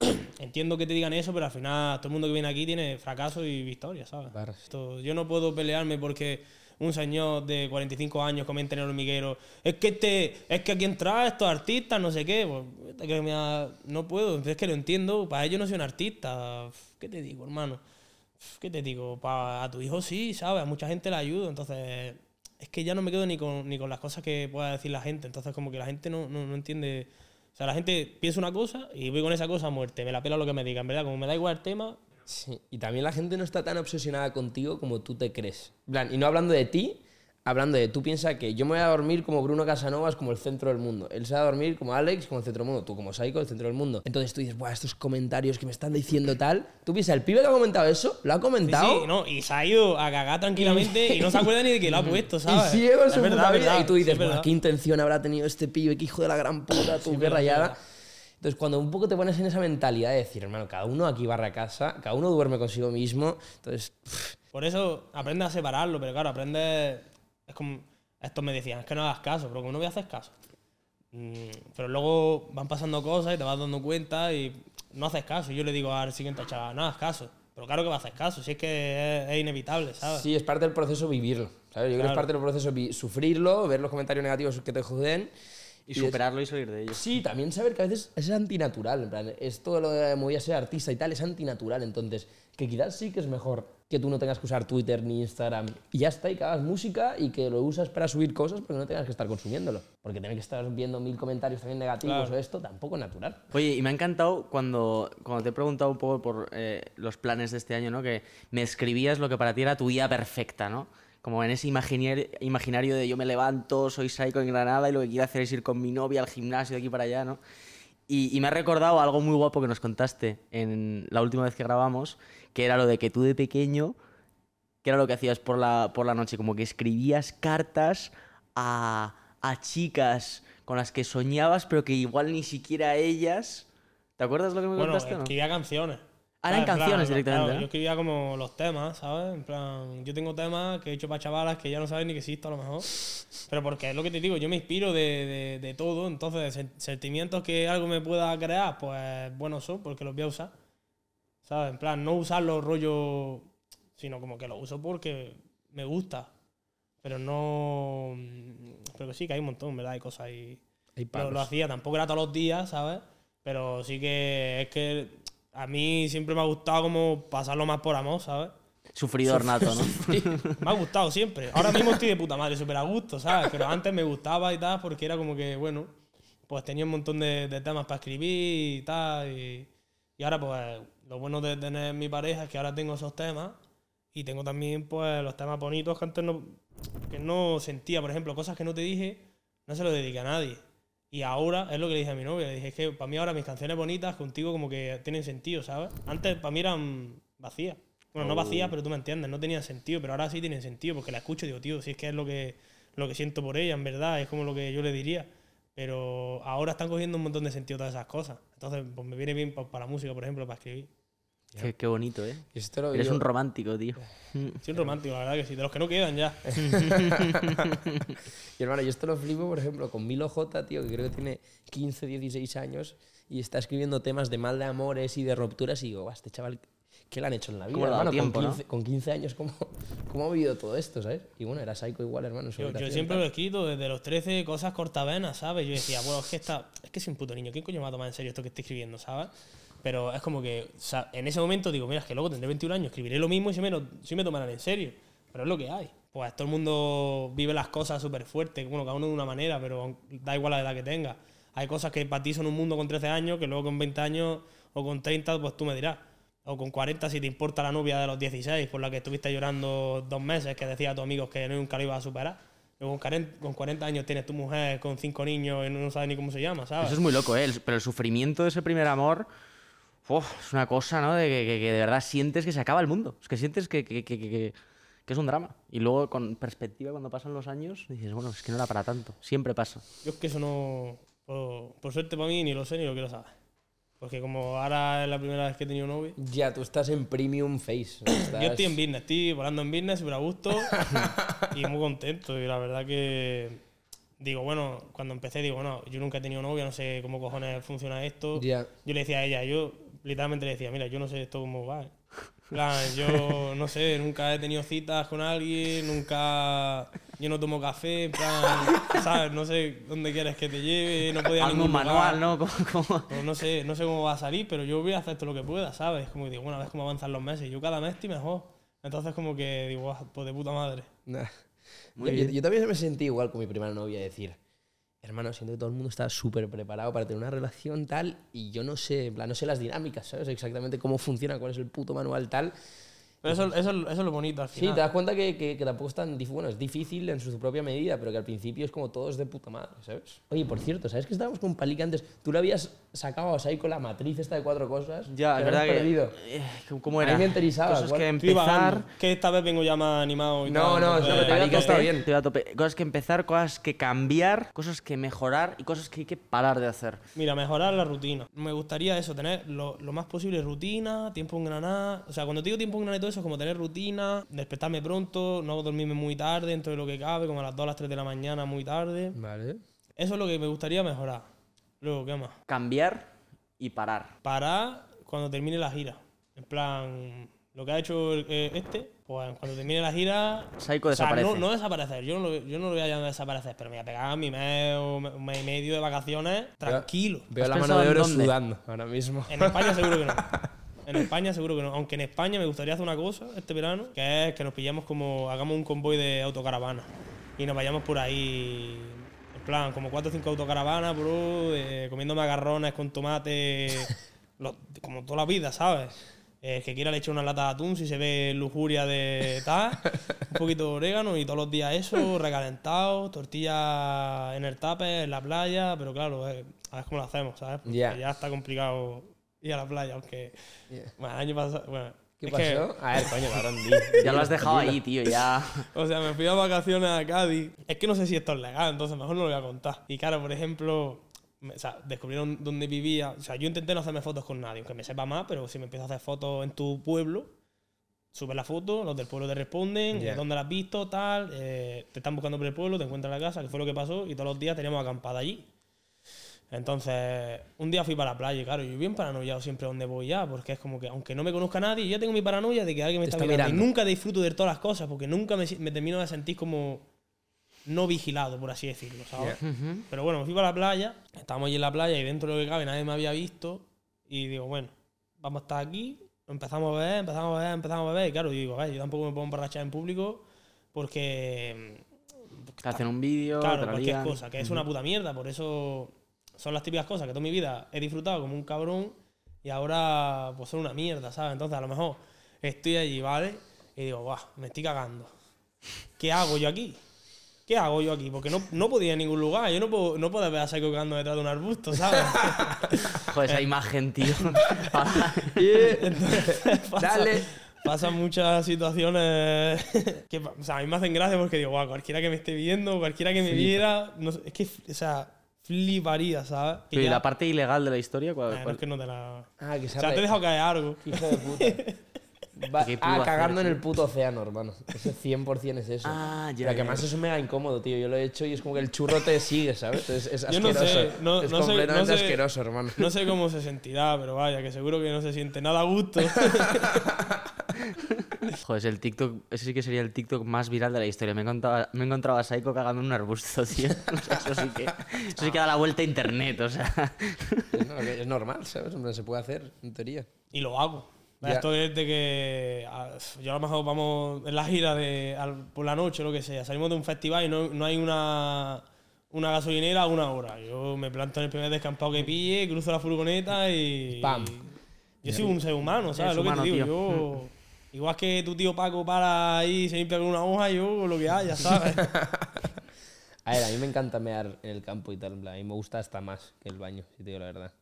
entiendo que te digan eso, pero al final todo el mundo que viene aquí tiene fracasos y victorias, ¿sabes? Esto- yo no puedo pelearme porque un señor de 45 años comente en el hormiguero, es que este, es que aquí entra estos artistas, no sé qué, pues, que no puedo, es que lo entiendo, para ellos no soy un artista, ¿qué te digo, hermano? ¿Qué te digo? Pa- a tu hijo sí, ¿sabes? A mucha gente le ayudo, entonces es que ya no me quedo ni con, ni con las cosas que pueda decir la gente, entonces como que la gente no, no, no entiende, o sea, la gente piensa una cosa y voy con esa cosa a muerte, me la pela lo que me digan, ¿verdad? Como me da igual el tema, Sí, y también la gente no está tan obsesionada contigo como tú te crees. Plan, y no hablando de ti, hablando de, tú piensas que yo me voy a dormir como Bruno Casanovas, como el centro del mundo. Él se va a dormir como Alex, como el centro del mundo. Tú como Saiko, el centro del mundo. Entonces tú dices, Buah, estos comentarios que me están diciendo tal. Tú piensas, el pibe que ha comentado eso, lo ha comentado. sí, no, y se ha ido a cagar tranquilamente y no se acuerda ni de que lo ha puesto, Y ¿sabes? sigue con Es su verdad, puta es vida. verdad, Y tú dices, es verdad. "Buah, ¿qué intención habrá tenido este pibe? ¿Qué hijo de la gran puta? Tú, qué rayada. verdad. Entonces, cuando un poco te pones en esa mentalidad de decir, hermano, cada uno aquí barra casa, cada uno duerme consigo mismo. Entonces, pff, Por eso aprende a separarlo, pero claro, aprende. Es como. Estos me decían, es que no hagas caso, pero como no voy a hacer caso. Mm, pero luego van pasando cosas y te vas dando cuenta y no haces caso. Y yo le digo al siguiente chaval, no hagas caso. Pero claro que va a hacer caso, si es que es, es inevitable, ¿sabes? sí, es parte del proceso vivirlo. ¿sabes? Yo creo que es Claro. parte del proceso sufrirlo, ver los comentarios negativos que te joden. Y des- superarlo y salir de ello. Sí, también saber que a veces es antinatural. En plan, esto lo de me voy a ser artista y tal es antinatural. Entonces, que quizás sí que es mejor que tú no tengas que usar Twitter ni Instagram y ya está, y que hagas música y que lo usas para subir cosas, pero no tengas que estar consumiéndolo. Porque tener que estar viendo mil comentarios también negativos Claro. o esto tampoco es natural. Oye, y me ha encantado cuando, cuando te he preguntado un poco por eh, los planes de este año, ¿no? Que me escribías lo que para ti era tu vida perfecta, ¿no? Como en ese imaginario, imaginario de yo me levanto, soy psycho en Granada y lo que quiero hacer es ir con mi novia al gimnasio de aquí para allá, ¿no? Y, y me ha recordado algo muy guapo que nos contaste en la última vez que grabamos, que era lo de que tú de pequeño, que era lo que hacías por la, por la noche, como que escribías cartas a, a chicas con las que soñabas, pero que igual ni siquiera ellas... ¿Te acuerdas lo que me Bueno, contaste o no? escribía canciones. Ah, eran ¿sabes? En plan, canciones claro, directamente, ¿no? Yo escribía como los temas, ¿sabes? En plan, yo tengo temas que he hecho para chavalas que ya no saben ni que existo a lo mejor. Pero porque es lo que te digo, yo me inspiro de, de, de todo, entonces sen- sentimientos que algo me pueda crear, pues buenos son porque los voy a usar. ¿Sabes? En plan, no usarlo rollo, sino como que lo uso porque me gusta. Pero no... Pero que sí, que hay un montón, ¿verdad? Hay cosas ahí... Hay Lo, palos. lo hacía, tampoco era todos los días, ¿sabes? Pero sí que es que a mí siempre me ha gustado como pasarlo más por amor, ¿sabes? Sufridor nato, ¿no? Me ha gustado siempre. Ahora mismo estoy de puta madre, súper a gusto, ¿sabes? Pero antes me gustaba y tal, porque era como que, bueno, pues tenía un montón de, de temas para escribir y tal. Y, y ahora, pues, lo bueno de tener mi pareja es que ahora tengo esos temas y tengo también, pues, los temas bonitos que antes no, que no sentía. Por ejemplo, cosas que no te dije, no se lo dediqué a nadie. Y ahora es lo que le dije a mi novia. Le dije, es que para mí ahora mis canciones bonitas contigo como que tienen sentido, ¿sabes? Antes para mí eran vacías. Bueno, no vacías, pero tú me entiendes, no tenían sentido, pero ahora sí tienen sentido porque la escucho y digo, tío, si es que es lo que, lo que siento por ella, en verdad, es como lo que yo le diría. Pero ahora están cogiendo un montón de sentido todas esas cosas. Entonces, pues me viene bien pa- para, la música, por ejemplo, para escribir. Qué, qué bonito, ¿eh? Lo Eres digo- un romántico, tío. Soy un romántico, la verdad que sí, de los que no quedan ya. Y hermano, yo esto lo flipo, por ejemplo, con Milo J, tío, que creo que tiene 15, 16 años y está escribiendo temas de mal de amores y de rupturas y digo, "Buah, este chaval, ¿qué le han hecho en la vida, ¿Cómo hermano? tiempo, con, no? 15, con 15 años, ¿cómo, ¿cómo ha vivido todo esto, sabes? Y bueno, era psycho igual, hermano. Yo, yo siempre lo he escrito desde los 13, cosas cortavenas, ¿sabes? Yo decía, bueno, es que, está, es que soy un puto niño, ¿quién coño me va a tomar en serio esto que estoy escribiendo, ¿sabes? Pero es como que, o sea, en ese momento digo, mira, es que luego tendré 21 años, escribiré lo mismo y si me, sí me tomarán en serio. Pero es lo que hay. Pues todo el mundo vive las cosas súper fuertes, bueno, cada uno de una manera, pero da igual la edad que tenga. Hay cosas que para ti son un mundo con 13 años, que luego con 20 años o con 30, pues tú me dirás. O con 40 si te importa la novia de los 16, por la que estuviste llorando dos meses, que decía a tus amigos que nunca lo ibas a superar. Con 40, con 40 años tienes tu mujer con cinco niños y no sabes ni cómo se llama, ¿sabes? Eso es muy loco, ¿eh? Pero el sufrimiento de ese primer amor uf, es una cosa, ¿no? De que, que- que de verdad sientes que se acaba el mundo. Es que sientes que, que- que- que- que es un drama. Y luego, con perspectiva, cuando pasan los años, dices, bueno, es que no era para tanto. Siempre pasa. Yo es que eso no. Por, por suerte para mí ni lo sé ni lo quiero saber. Porque como ahora es la primera vez que he tenido novio. Ya, tú estás en premium face. estás- Yo estoy en business, estoy volando en business, súper a gusto y muy contento. Y la verdad que. Digo, bueno, cuando empecé, digo, bueno, yo nunca he tenido novia, no sé cómo cojones funciona esto. Ya. Yo le decía a ella, yo literalmente le decía, mira, yo no sé esto cómo va. ¿eh". Plan, yo no sé, nunca he tenido citas con alguien, nunca. Yo no tomo café, en plan, ¿sabes? No sé dónde quieres que te lleve, no podía Algo ningún manual. ¿no? Como- como- Pues no sé, no sé cómo va a salir, pero yo voy a hacer todo lo que pueda, ¿sabes? Como que digo, bueno, a ver cómo avanzan los meses. Yo cada mes estoy mejor. Entonces como que digo, "Ah, pues de puta madre. Nah. Muy yo, bien. yo también me sentí igual con mi primera novia, decir, hermano, siento que todo el mundo está súper preparado para tener una relación tal y yo no sé, en plan, no sé las dinámicas, ¿sabes? Exactamente cómo funciona, cuál es el puto manual tal. Pero eso, eso, eso es lo bonito al Sí, final. te das cuenta que, que, que tampoco es tan difícil. Bueno, es difícil en su propia medida, pero que al principio es como todo es de puta madre, ¿sabes? Oye, por cierto, ¿sabes que estábamos con Palique antes? Tú le habías sacado a Saiko la matriz esta de cuatro cosas. Ya, es verdad que. perdido. eh, ¿Cómo era? me interesaba, Cosas ¿cuál? que empezar. Que esta vez vengo ya más animado y No, tal, no, a Palique está tope, bien. estoy a tope. Cosas que empezar, cosas que cambiar, cosas que mejorar y cosas que hay que parar de hacer. Mira, mejorar la rutina. Me gustaría eso, tener lo, lo más posible rutina, tiempo en granada. O sea, cuando te digo tiempo en granada y todo eso, es como tener rutina, despertarme pronto, no dormirme muy tarde, dentro de lo que cabe, como a las 2 a las 3 de la mañana, muy tarde. Vale. Eso es lo que me gustaría mejorar. Luego, ¿qué más? Cambiar y parar. Parar cuando termine la gira. En plan, lo que ha hecho eh, este, pues cuando termine la gira. Psycho o sea, desaparece. no, no desaparecer, yo no, lo, yo no lo voy a llamar desaparecer, pero me voy a pegar mi mes o un mes y medio de vacaciones tranquilo. Veo ¿Has la mano de oro sudando ahora mismo. En España seguro que no. En España seguro que no. Aunque en España me gustaría hacer una cosa este verano, que es que nos pillamos como, hagamos un convoy de autocaravana y nos vayamos por ahí, en plan, como cuatro o cinco autocaravanas, bro, comiendo macarrones con tomate, lo- como toda la vida, ¿sabes? Eh, El que quiera le echa una lata de atún si se ve lujuria de tal, un poquito de orégano y todos los días eso, recalentado, tortilla en el tape, en la playa, pero claro, eh, a ver cómo lo hacemos, ¿sabes? Porque ya está complicado ir a la playa, aunque bueno, el año pasado, bueno, ¿Qué es que- pasó? A ver, coño, di. Ya lo has dejado ahí, tío, ya. o sea, me fui a vacaciones a Cádiz. Es que no sé si esto es legal, entonces mejor no lo voy a contar. Y claro, por ejemplo, o sea, descubrieron dónde vivía. O sea, yo intenté no hacerme fotos con nadie, aunque me sepa más, pero si me empiezo a hacer fotos en tu pueblo, subes la foto, los del pueblo te responden, eh, dónde la has visto, tal, eh, te están buscando por el pueblo, te encuentran en la casa, que fue lo que pasó, y todos los días teníamos acampada allí. Entonces, un día fui para la playa y claro, yo bien paranoiado siempre donde voy ya, porque es como que aunque no me conozca nadie, yo tengo mi paranoia de que alguien me está, está mirando. mirando. Y nunca disfruto de todas las cosas, porque nunca me, termino de sentir como no vigilado, por así decirlo, ¿sabes? Pero bueno, me fui para la playa, estábamos allí en la playa y dentro de lo que cabe nadie me había visto y digo, bueno, vamos a estar aquí, empezamos a beber, empezamos a beber, empezamos a beber y claro, yo digo, a ver, yo tampoco me puedo emborrachar en público porque Te hacen un vídeo, Claro, cualquier cosa, que es una puta mierda. Por eso son las típicas cosas que toda mi vida he disfrutado como un cabrón y ahora pues son una mierda, ¿sabes? Entonces a lo mejor estoy allí, ¿vale? Y digo, guau, me estoy cagando. ¿Qué hago yo aquí? ¿Qué hago yo aquí? Porque no, no podía ir a ningún lugar. Yo no puedo, no puedo ver a Psycho cagando detrás de un arbusto, ¿sabes? Joder, esa imagen, tío. Pasa- Dale. Pasan muchas situaciones que o sea, a mí me hacen gracia porque digo, guau, cualquiera que me esté viendo, cualquiera que me viera, no es que, o sea, fliparía, ¿sabes? Y Pero ¿y ya- la parte ilegal de la historia? ¿Cuál- Eh, no cuál? es que no te la... Ah, que se O sea, te he dejado caer algo. Hijo de puta. Va- ¿Qué ah, cagando hacer, en el puto océano, hermano. Ese 100% es eso. Ah, ya, Pero que además ya. es mega incómodo, tío. Yo lo he hecho y es como que el churro te sigue, ¿sabes? Es, es Yo no asqueroso. sé, no- es no sé- no completamente sé- asqueroso, hermano. No sé cómo se sentirá, pero vaya, que seguro que no se siente nada a gusto. Joder, es el TikTok, ese sí que sería el TikTok más viral de la historia. Me encontraba, me encontraba a Psycho cagando en un arbusto, tío. O sea, eso sí que, eso sí que da la vuelta a internet, o sea. No, es normal, ¿sabes? Hombre, Se puede hacer, en teoría. y lo hago. Ya. Esto es de que yo a lo mejor vamos en la gira de, al- por la noche lo que sea. Salimos de un festival y no, no hay una, una gasolinera a una hora. Yo me planto en el primer descampado que pille, cruzo la furgoneta y. Pam. Yo soy un ser humano, ¿sabes? Eres lo que humano, te digo. tío. Yo. Igual que tu tío Paco para ahí y se limpia con una hoja, yo lo que haya, ¿sabes? A ver, a mí me encanta mear en el campo y tal. A mí me gusta hasta más que el baño, si te digo la verdad.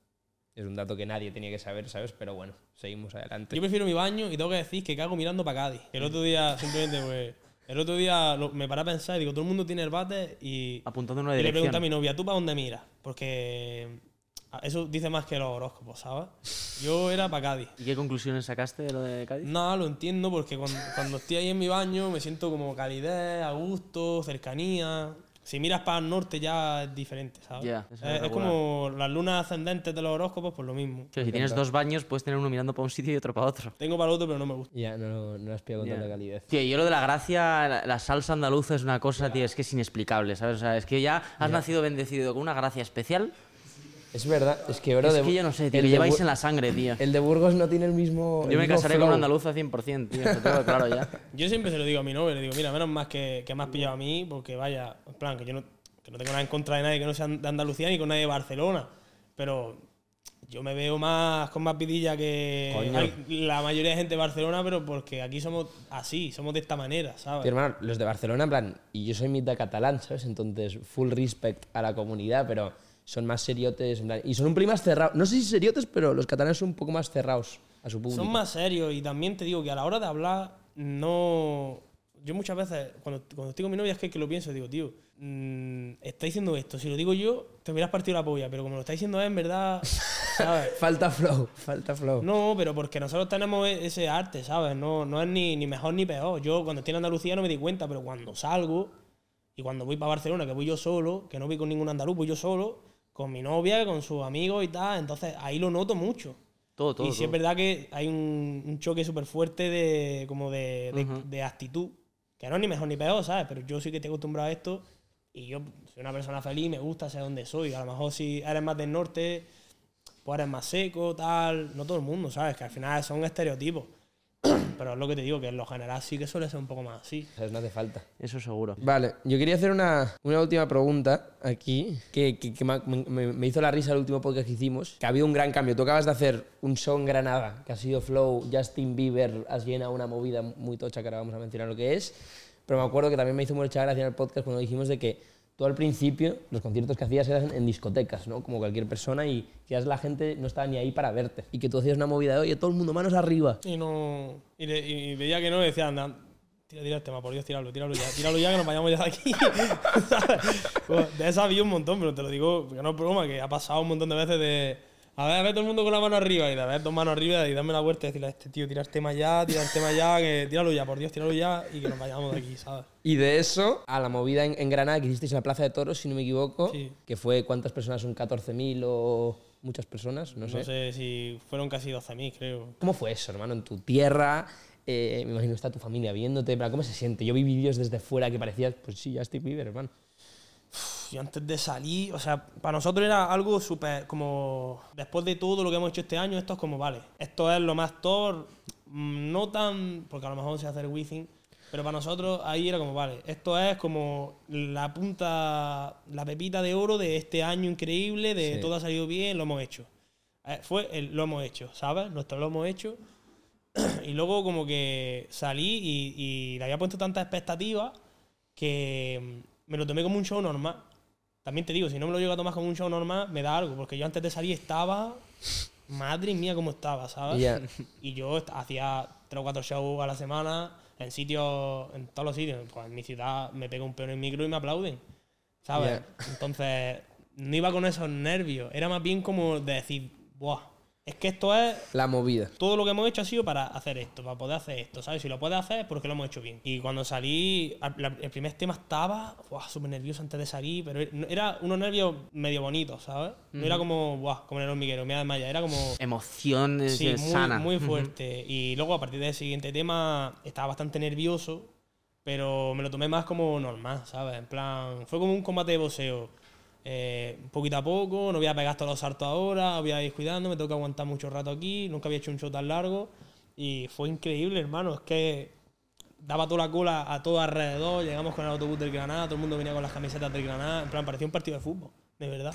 Es un dato que nadie tenía que saber, ¿sabes? Pero bueno, seguimos adelante. Yo prefiero mi baño y tengo que decir que cago mirando para Cádiz. El otro día, simplemente, pues. El otro día lo- me paré a pensar y digo, todo el mundo tiene el bate y. Apuntando en una y le dirección. pregunté a mi novia, ¿tú para dónde miras? Porque. ah, Eso dice más que los horóscopos, ¿sabes? Yo era para Cádiz. ¿Y qué conclusiones sacaste de lo de Cádiz? Nada, lo entiendo porque cuando, cuando estoy ahí en mi baño me siento como calidez, a gusto, cercanía. Si miras para el norte ya es diferente, ¿sabes? Eso es regular. como las lunas ascendentes de los horóscopos, pues lo mismo. Si tienes dos baños, puedes tener uno mirando para un sitio y otro para otro. Tengo para el otro, pero no me gusta. Ya, no, no has pillado con Ya. tanta calidez. Tío, yo lo de la gracia, la, la salsa andaluza es una cosa, tío, es que es inexplicable, ¿sabes? O sea, es que ya has nacido bendecido con una gracia especial. Es verdad, es que, bro, es de- que yo no sé, tío, el lleváis en la sangre, tío. El de Burgos no tiene el mismo. el Yo me mismo casaré con flow. un andaluza 100%, tío, tengo claro ya. Yo siempre se lo digo a mi novia, le digo, mira, menos más que, que me has pillado a mí, porque vaya, en plan, que yo no, que no tengo nada en contra de nadie que no sea de Andalucía ni con nadie de Barcelona. Pero yo me veo más con más vidilla que Coño. la mayoría de gente de Barcelona, pero porque aquí somos así, somos de esta manera, ¿sabes? Tío, hermano, los de Barcelona, en plan, y yo soy mitad catalán, ¿sabes? Entonces, full respect a la comunidad, pero son más seriotes, en plan, y son un pelín más cerrados. No sé si seriotes, pero los catalanes son un poco más cerrados a su público. Son más serios y también te digo que a la hora de hablar, no. Yo muchas veces, cuando, cuando estoy con mi novia, es que, que lo pienso, digo, tío, mm, está diciendo esto. Si lo digo yo, te hubieras partido la polla, pero como lo está diciendo él, en verdad, ¿sabes? Falta flow, falta flow. No, pero porque nosotros tenemos e- ese arte, ¿sabes? No, no es ni, ni mejor ni peor. Yo cuando estoy en Andalucía no me di cuenta, pero cuando salgo y cuando voy para Barcelona, que voy yo solo, que no voy con ningún andaluz, voy yo solo, con mi novia, con sus amigos y tal, entonces ahí lo noto mucho. Todo, todo. y sí es verdad que hay un, un choque súper fuerte de, como de, de, de actitud, que no es ni mejor ni peor, ¿sabes? Pero yo sí que estoy acostumbrado a esto y yo soy una persona feliz, me gusta, sé dónde soy. A lo mejor si eres más del norte, pues eres más seco, tal. No todo el mundo, ¿sabes? Que al final son estereotipos. Pero es lo que te digo, que en lo general sí que suele ser un poco más así. No hace falta. Eso seguro. Vale, yo quería hacer una, una última pregunta aquí, que, que- que me, me- me hizo la risa el último podcast que hicimos, que ha habido un gran cambio. Tú acabas de hacer un show en Granada, que ha sido Flow, Justin Bieber, has llenado una movida muy tocha, que ahora vamos a mencionar lo que es, pero me acuerdo que también me hizo mucha gracia en el podcast cuando dijimos de que tú al principio los conciertos que hacías eran en discotecas, ¿no? Como cualquier persona y quizás la gente no estaba ni ahí para verte. Y que tú hacías una movida de, oye, todo el mundo, manos arriba. Y no. Y, le- y veía que no, y decía, anda, tira, tira el tema, por Dios, tíralo, tíralo ya, tíralo ya, que nos vayamos ya de aquí. Pues, de esa había un montón, pero te lo digo, porque no es broma, que ha pasado un montón de veces de. A ver, a ver todo el mundo con la mano arriba, y de ver dos manos arriba y darme la vuelta y decirle a este tío, tira el tema ya, tira el tema ya, que tíralo ya, por Dios, tíralo ya, y que nos vayamos de aquí, ¿sabes? Y de eso a la movida en, en Granada que hicisteis en la Plaza de Toros, si no me equivoco, Sí. que fue cuántas personas son 14.000 o muchas personas, no sé. No sé si fueron casi 12.000, creo. ¿Cómo fue eso, hermano? En tu tierra, eh, me imagino que está tu familia viéndote, pero ¿cómo se siente? Yo vi vídeos desde fuera que parecías, pues sí, ya estoy Bieber, hermano. Yo antes de salir, o sea, para nosotros era algo súper como. Después de todo lo que hemos hecho este año, esto es como, vale, esto es lo más top, mm, no tan. Porque a lo mejor se hace el Wizzing, pero para nosotros ahí era como, vale, esto es como la punta, la pepita de oro de este año increíble, de Sí. todo ha salido bien, lo hemos hecho. Eh, fue el, lo hemos hecho, ¿sabes? Nuestro lo hemos hecho. y luego como que salí y, y le había puesto tantas expectativas que me lo tomé como un show normal. También te digo, si no me lo llego a tomar como un show normal, me da algo, porque yo antes de salir estaba, madre mía, cómo estaba, ¿sabes? Y yo hacía tres o cuatro shows a la semana en sitios, en todos los sitios. Pues en mi ciudad me pego un peón en el micro y me aplauden, ¿sabes? Entonces, no iba con esos nervios, era más bien como de decir, ¡buah! Es que esto es La movida. todo lo que hemos hecho ha sido para hacer esto, para poder hacer esto, ¿sabes? Si lo puedes hacer es porque lo hemos hecho bien. Y cuando salí, el primer tema estaba súper nervioso antes de salir, pero era unos nervios medio bonitos, ¿sabes? No era como, buah, como en el hormiguero, me da era como... Emoción eh, Sí, muy, muy fuerte. Y luego a partir del siguiente tema estaba bastante nervioso, pero me lo tomé más como normal, ¿sabes? En plan, fue como un combate de boxeo. Eh, poquito a poco, no voy a pegar todos los saltos ahora, voy a ir cuidando, me tengo que aguantar mucho rato aquí, nunca había hecho un show tan largo y fue increíble, hermano, es que daba toda la cola a todo alrededor, llegamos con el autobús del Granada, todo el mundo venía con las camisetas del Granada, en plan, parecía un partido de fútbol, de verdad.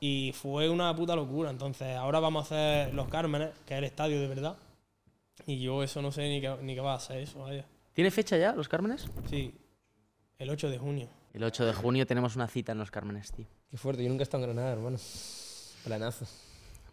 Y fue una puta locura. Entonces, ahora vamos a hacer Los Cármenes, que es el estadio de verdad. Y yo eso no sé ni qué, ni qué va a ser eso, vaya. ¿Tiene fecha ya, los Cármenes? Sí, el 8 de junio. El 8 de junio tenemos una cita en los Cármenes, tío. Qué fuerte, yo nunca he estado en Granada, hermano. Planazo.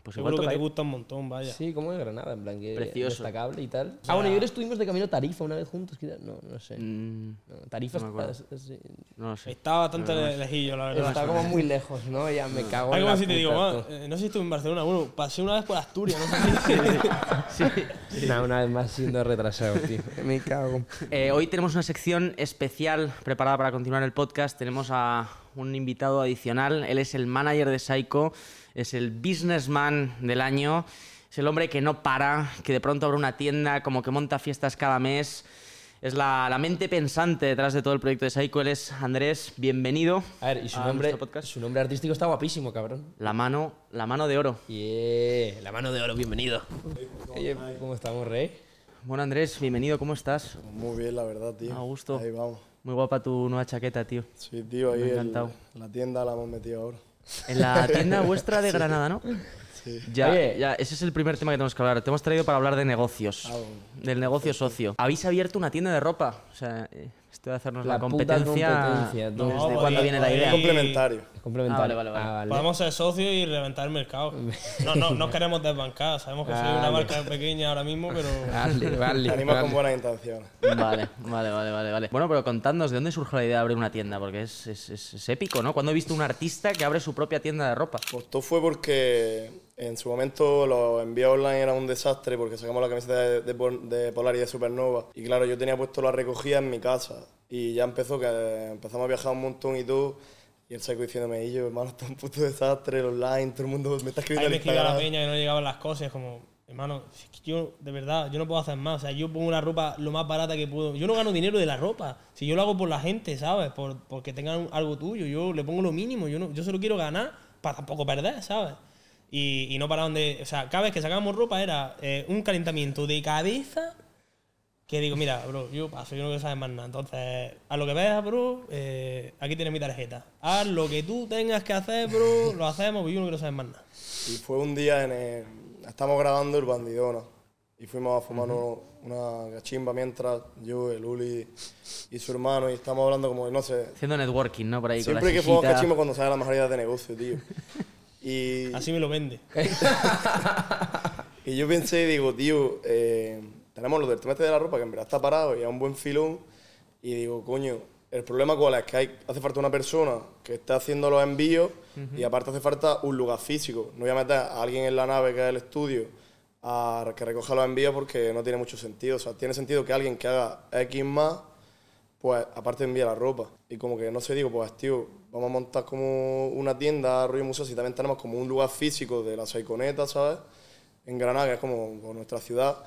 Pues igual Seguro que te gusta un montón, vaya. Sí, como en Granada, en plan que Precioso. destacable y tal. Ah, bueno, y ahora estuvimos de camino a Tarifa una vez juntos. No, no sé. Mm, No, Tarifa no me está, acuerdo. es- es- no lo sé. Está bastante lejillo, la verdad. está como muy lejos, ¿no? Ya me cago Es en como la si te digo, puta, "Ah, tú". eh, no sé si estuve en Barcelona. Bueno, pasé una vez por Asturias, no sé si. Nah, una vez más siendo retrasado, tío. Me cago. Eh, hoy tenemos una sección especial preparada para continuar el podcast. Tenemos a un invitado adicional. Él es el manager de Psycho, es el businessman del año, es el hombre que no para, que de pronto abre una tienda, como que monta fiestas cada mes. Es la, la mente pensante detrás de todo el proyecto de Psycho. Él es Andrés, bienvenido. A ver, y su a nombre, podcast. su nombre artístico está guapísimo, cabrón. La mano, la mano de oro. Yeah, la mano de oro, bienvenido. Oye, ¿cómo estamos, Rey? Bueno, Andrés, bienvenido, ¿cómo estás? Muy bien, la verdad, tío. A gusto. Ahí vamos. Muy guapa tu nueva chaqueta, tío. Sí, tío, ahí Me ha el- encantado. la tienda la hemos metido ahora. En la tienda vuestra de Granada, ¿no? Ya, Oye. ya, ese es el primer tema que tenemos que hablar. Te hemos traído para hablar de negocios. Ah, Del negocio socio. Habéis abierto una tienda de ropa. O sea, eh, esto de hacernos la, competencia. competencia. ¿Desde cuándo viene la idea? podéis- Complementario. Complementario. Ah, vale, vale, vale. Podemos ser socios y reventar el mercado. No, no, no queremos desbancar. Sabemos que soy una marca pequeña ahora mismo, pero. Vale, vale. Vale. con buenas intenciones. Vale, vale, vale, vale, vale. Bueno, pero contadnos, ¿de dónde surge la idea de abrir una tienda? Porque es, es- es- es épico, ¿no? Cuando he visto un artista que abre su propia tienda de ropa. Pues todo fue porque en su momento los envíos online eran un desastre porque sacamos la camiseta de, de, de Polar y de Supernova. Y claro, yo tenía puesto la recogida en mi casa. Y ya empezó que empezamos a viajar un montón y todo. Y el psycho diciéndome, y yo, hermano, está un puto desastre, el online, todo el mundo me está escribiendo Ahí me escribía la peña que no llegaban las cosas. Como, hermano, es que yo, de verdad, yo no puedo hacer más. O sea, yo pongo la ropa lo más barata que puedo. Yo no gano dinero de la ropa. Si yo lo hago por la gente, ¿sabes? Por, porque tengan algo tuyo. Yo le pongo lo mínimo. Yo, no, yo solo quiero ganar para tampoco perder, ¿sabes? Y, y no para donde. O sea, cada vez que sacábamos ropa era eh, un calentamiento de cabeza. Que digo, mira, bro, yo paso, yo no quiero saber más nada. Entonces, haz lo que veas, bro, eh, aquí tienes mi tarjeta. Haz lo que tú tengas que hacer, bro, lo hacemos, yo no quiero saber más nada. Y fue un día en el... Estamos grabando el Bandidona. Y fuimos a fumarnos una gachimba mientras yo, el Uli y su hermano. Y estamos hablando como, no sé... Haciendo networking, ¿no? Por ahí Siempre con que la fumamos sillita. cachimba cuando sale la mayoría de negocio, tío. Y... Así me lo vende. Y yo pensé y digo, tío, eh, tenemos lo del tema de la ropa, que en verdad está parado y es un buen filón. Y digo, coño, el problema cuál es, que hay, hace falta una persona que esté haciendo los envíos y aparte hace falta un lugar físico. No voy a meter a alguien en la nave, que es el estudio, a que recoja los envíos porque no tiene mucho sentido. O sea, tiene sentido que alguien que haga X más, pues aparte envía la ropa. Y como que no sé, digo, pues tío, vamos a montar como una tienda, rollo museo, si también tenemos como un lugar físico de la Saiconeta, ¿sabes? en Granada, que es como, nuestra ciudad,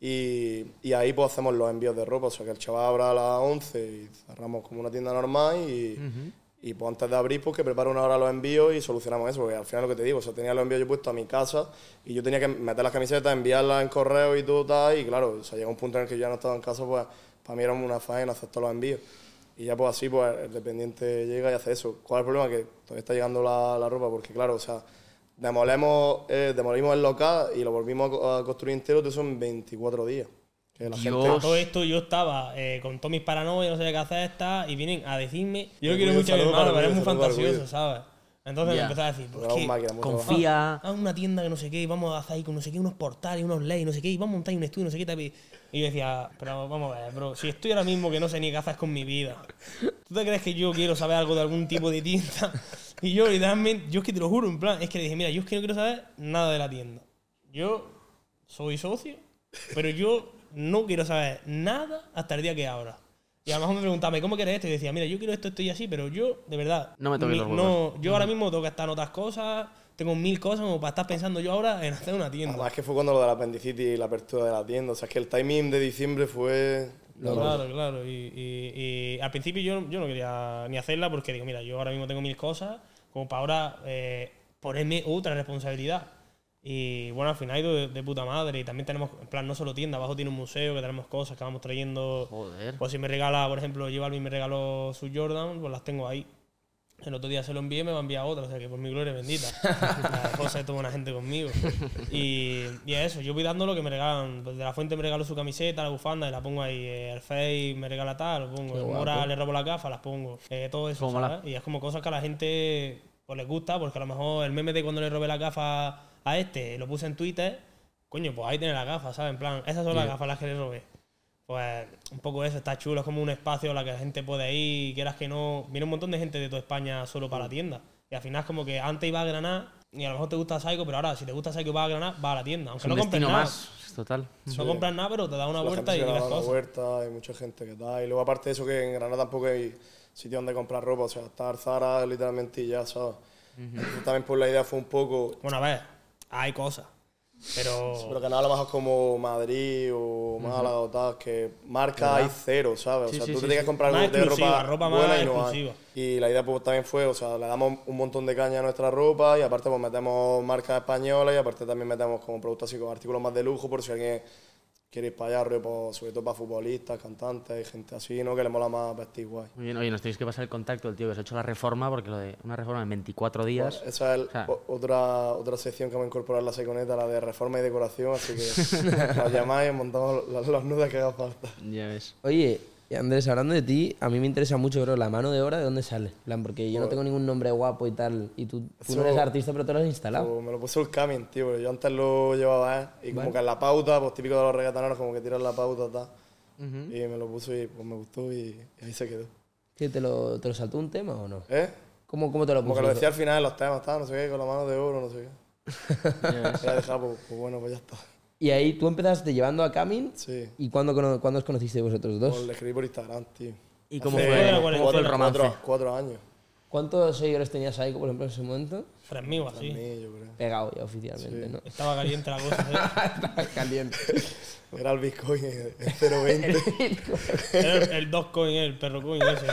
y, y ahí pues hacemos los envíos de ropa, o sea que el chaval abra a las 11 y cerramos como una tienda normal y, y pues antes de abrir pues que prepara una hora los envíos y solucionamos eso, porque al final lo que te digo, o sea, tenía los envíos yo puestos a mi casa y yo tenía que meter las camisetas, enviarlas en correo y todo tal, y claro, o sea, llega un punto en el que yo ya no estaba en casa, pues para mí era una faena hacer todos los envíos. Y ya pues así pues el dependiente llega y hace eso. ¿Cuál es el problema? Que todavía está llegando la, la ropa, porque claro, o sea, demolemos, eh, demolimos el local y lo volvimos a a construir entero, todo eso en 24 días. Que la Dios. gente... Todo esto yo estaba eh, con todas mis paranoias, no sabía qué hacer, está, y vienen a decirme, yo lo quiero mucho a mi hermano, pero es muy fantasioso. ¿sabes? Entonces me empezó a decir, pues que, mucho. Confía. haz una tienda que no sé qué, y vamos a hacer ahí con no sé qué, unos portales, unos leyes, no sé qué, y vamos a montar ahí un estudio, no sé qué. tal, Y y yo decía, pero vamos a ver, bro, si estoy ahora mismo que no sé ni qué hacer con mi vida, ¿tú te crees que yo quiero saber algo de algún tipo de tienda? Y yo literalmente, yo es que te lo juro, en plan, es que le dije, mira, yo es que no quiero saber nada de la tienda. Yo soy socio, pero yo no quiero saber nada hasta el día que abra. Y a lo mejor me preguntaba, ¿cómo quieres esto? Y decía, mira, yo quiero esto, esto y así, pero yo, de verdad. No me toques mi- los huevos. no, Yo ahora mismo tengo que estar en otras cosas, tengo mil cosas como para estar pensando yo ahora en hacer una tienda. Además que fue cuando lo de la apendicitis y la apertura de la tienda. O sea, es que el timing de diciembre fue... Claro, claro. Y, y- y al principio yo, yo no quería ni hacerla porque digo, mira, yo ahora mismo tengo mil cosas, como para ahora eh, ponerme otra responsabilidad. Y bueno, al final ha ido de, de puta madre. Y también tenemos, en plan, no solo tienda, abajo tiene un museo que tenemos cosas que vamos trayendo. Joder. Pues si me regala, por ejemplo, lleva y me regaló su Jordan, pues las tengo ahí. El otro día se lo envié me va a enviar otra, o sea que por mi gloria bendita. La cosa de toda una gente conmigo. Y, y es eso, yo voy dando lo que me regalan. Pues de la fuente me regaló su camiseta, la bufanda, y la pongo ahí. Eh, El Face me regala tal, lo pongo. El Mora le robo la gafa, las pongo. Eh, todo eso. ¿sabes? Y es como cosas que a la gente pues, les gusta, porque a lo mejor el meme de cuando le robé la gafa a este, lo puse en Twitter, coño, pues ahí tiene la gafa, ¿sabes? En plan, esas son las gafas las que le robé. Pues un poco eso, está chulo, es como un espacio a la que la gente puede ir, quieras que no. Viene un montón de gente de toda España solo para la tienda. Y al final es como que antes iba a Granada y a lo mejor te gusta Psycho, pero ahora si te gusta Psycho y vas a Granada, vas a la tienda. Es Aunque un no compres nada. más, total. No compras nada, pero te da una la vuelta gente y una cosas. vuelta, hay mucha gente que da. Y luego aparte de eso que en Granada tampoco hay sitio donde comprar ropa. O sea, está el Zara literalmente y ya, ¿sabes? Entonces, También por la idea fue un poco... Bueno, a ver, hay cosas. Pero. Pero que nada, a lo mejor como Madrid o Málaga o tal, que marca hay cero, ¿sabes? Sí, o sea, sí, tú sí, te tienes sí. que comprar Más de ropa, ropa más buena y no hay. Y la idea pues también fue, o sea, le damos un montón de caña a nuestra ropa y aparte pues metemos marcas españolas y aparte también metemos como productos así como artículos más de lujo por si alguien quiere ir para allá, rollo, pues, sobre todo para futbolistas, cantantes y gente así, ¿no? Que le mola más vestir guay. Muy bien, oye, nos tenéis que pasar el contacto del tío que se ha hecho la reforma, porque lo de una reforma en 24 días. Pues esa es el- o sea- o- otra, otra sección que vamos a incorporar en la seconeta, la de reforma y decoración, así que nos llamáis y montamos los, los nudos que haga falta. Ya ves. Oye, y Andrés, hablando de ti, a mí me interesa mucho, bro, la mano de obra, ¿de dónde sale? Plan, porque yo no tengo ningún nombre guapo y tal, y tú, tú no eres artista, pero te lo has instalado. Pues me lo puso el Camin, tío, porque yo antes lo llevaba, ¿eh? Y como que en la pauta, pues típico de los reggaetoneros, como que tiran la pauta, tal. Y me lo puso y pues me gustó y, y ahí se quedó. ¿Qué, te, lo, ¿Te lo saltó un tema o no? ¿Eh? ¿Cómo, cómo te lo Como puso? que lo decía al final en los temas, tal, no sé qué, con la mano de oro, no sé qué. Era dejar, pues, pues bueno, pues ya está. Y ahí tú empezaste llevando a Camin, Sí. ¿y cuándo, cuándo os conocisteis vosotros dos? Pues le escribí por Instagram, tío. ¿Y cómo Hace fue, la cómo fue el romance? Cuatro, cuatro años. ¿Cuántos seguidores tenías ahí, por ejemplo, en ese momento? 3.000 así. Mí, yo creo. Pegado ya oficialmente, ¿no? Estaba caliente la cosa. ¿eh? Estaba caliente. Era el Bitcoin en en 0.20. Era el, el Dogecoin, el perro coin ese.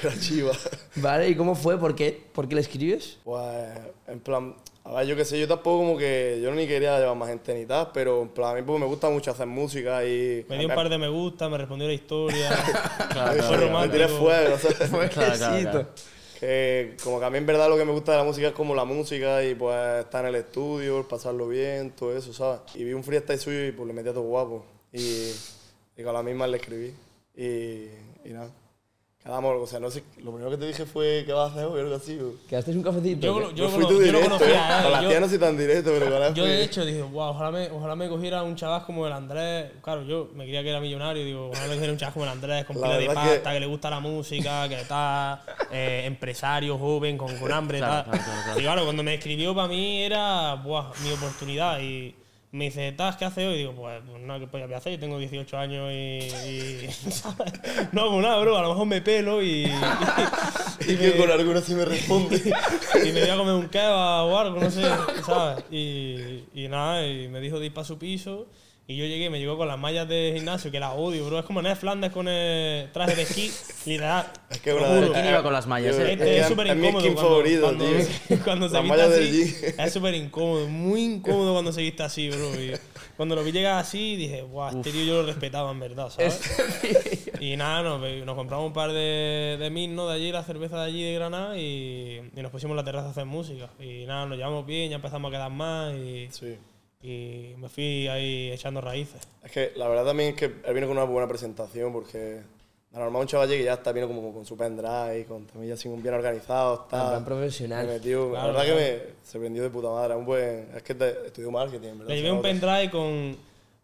Era chiva. Vale, ¿y cómo fue? ¿Por qué? ¿Por qué le escribes? Pues, en plan, a ver, yo qué sé, yo tampoco como que, yo ni quería llevar más gente ni tal, pero en plan, a mí pues, me gusta mucho hacer música y... Me dio un par de me gusta, me respondió la historia. Claro, Fue me romántico. tiré fuego, ¿sabes? Claro, claro, claro. Que como que a mí en verdad lo que me gusta de la música es como la música y pues estar en el estudio, pasarlo bien, todo eso, ¿sabes? Y vi un freestyle suyo y pues le metí a todo guapo. Y, y con la misma le escribí. Y, y nada. Quedamos, o sea, no sé, lo primero que te dije fue ¿qué vas a hacer hoy? Algo así. o- ¿Quedasteis un cafecito? Yo, lo- yo, Yo lo fui cono- tu yo lo directo, ¿eh? conocía, Con ¿eh? la Yo- tía no soy tan directo, pero con la Yo de hecho dije, wow, ojalá me, ojalá me cogiera un chaval como el Andrés. Claro, yo me creía que era millonario, digo, ojalá me cogiera un chaval como el Andrés, con La pila de pasta, que- que... le gusta la música, que está eh, empresario, joven, con, con hambre. Claro, tal. claro, claro, claro. Y claro, cuando me escribió para mí era buah, mi oportunidad. Y me dice, ¿tas qué haces hoy? Y digo, pues, nada, ¿qué voy a hacer? Yo tengo 18 años y. y-. No hago nada, bro. A lo mejor me pelo y. y, Y que con alguna sí me responde. y me voy a comer un kebab o algo, no sé, ¿sabes? Y, y nada, y me dijo de ir para su piso. Y yo llegué, me llegó con las mallas de gimnasio, que las odio, bro. Es como Ned Flanders con el traje de esquí. Literal. Es que. ¿Quién iba con las mallas, Yo- eh? Este es súper es mi incómodo skin cuando, favorito, cuando, tío. cuando se Las viste mallas del así. Es súper incómodo, muy incómodo cuando se viste así, bro. Y cuando lo vi llegar así, dije, guau, este tío yo lo respetaba en verdad, ¿sabes? y nada, nos, nos compramos un par de, de mil, ¿no? De allí, la cerveza de allí de Granada y, y nos pusimos en la terraza a hacer música. Y nada, nos llevamos bien, ya empezamos a quedar más y, Sí. Y me fui ahí echando raíces. Es que la verdad también es que él vino con una buena presentación porque de normal un chaval que ya está vino como con su pendrive, con también así bien organizado, está. Plan profesional. me metió- Claro, la verdad claro. que me sorprendió de puta madre. Un buen, es que te, estudió marketing, ¿verdad? Le llevé un pendrive con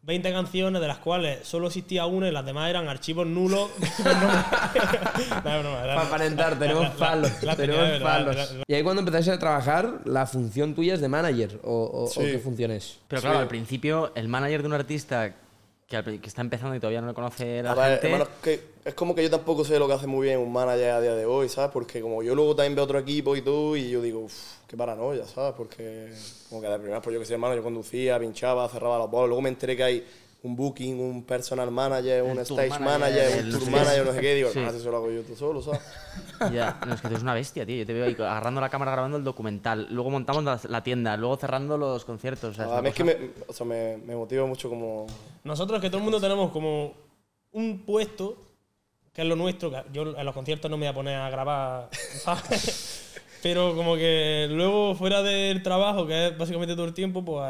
20 canciones, de las cuales solo existía una y las demás eran archivos nulos. Para aparentar, tenemos palos. tenemos palos. Y ahí cuando empezáis a trabajar, la función tuya es de manager. ¿O, o- o Sí. qué función es? Pero claro, al principio, el manager de un artista que, al que está empezando y todavía no le conoce la A ver, gente. hermano, es que es como que yo tampoco sé lo que hace muy bien un manager a día de hoy, ¿sabes? Porque como yo luego también veo otro equipo y todo, y yo digo, uff, qué paranoia, ¿sabes? Porque como que de primera, pues yo que sé, hermano, yo conducía, pinchaba, cerraba los bolos, luego me enteré que hay un booking, un personal manager, un tour stage manager, manager, el un tour qué. manager, no sé qué, digo, Sí. no, eso lo hago yo tú solo, ¿sabes? Ya, no, es que tú eres una bestia, tío. Yo te veo ahí agarrando la cámara grabando el documental. Luego montamos la, la tienda, luego cerrando los conciertos. o sea, es A mí es que me, o sea, me, me motiva mucho como... Nosotros que todo el mundo tenemos como un puesto que es lo nuestro, que yo en los conciertos no me voy a poner a grabar. Pero como que luego fuera del trabajo, que es básicamente todo el tiempo, pues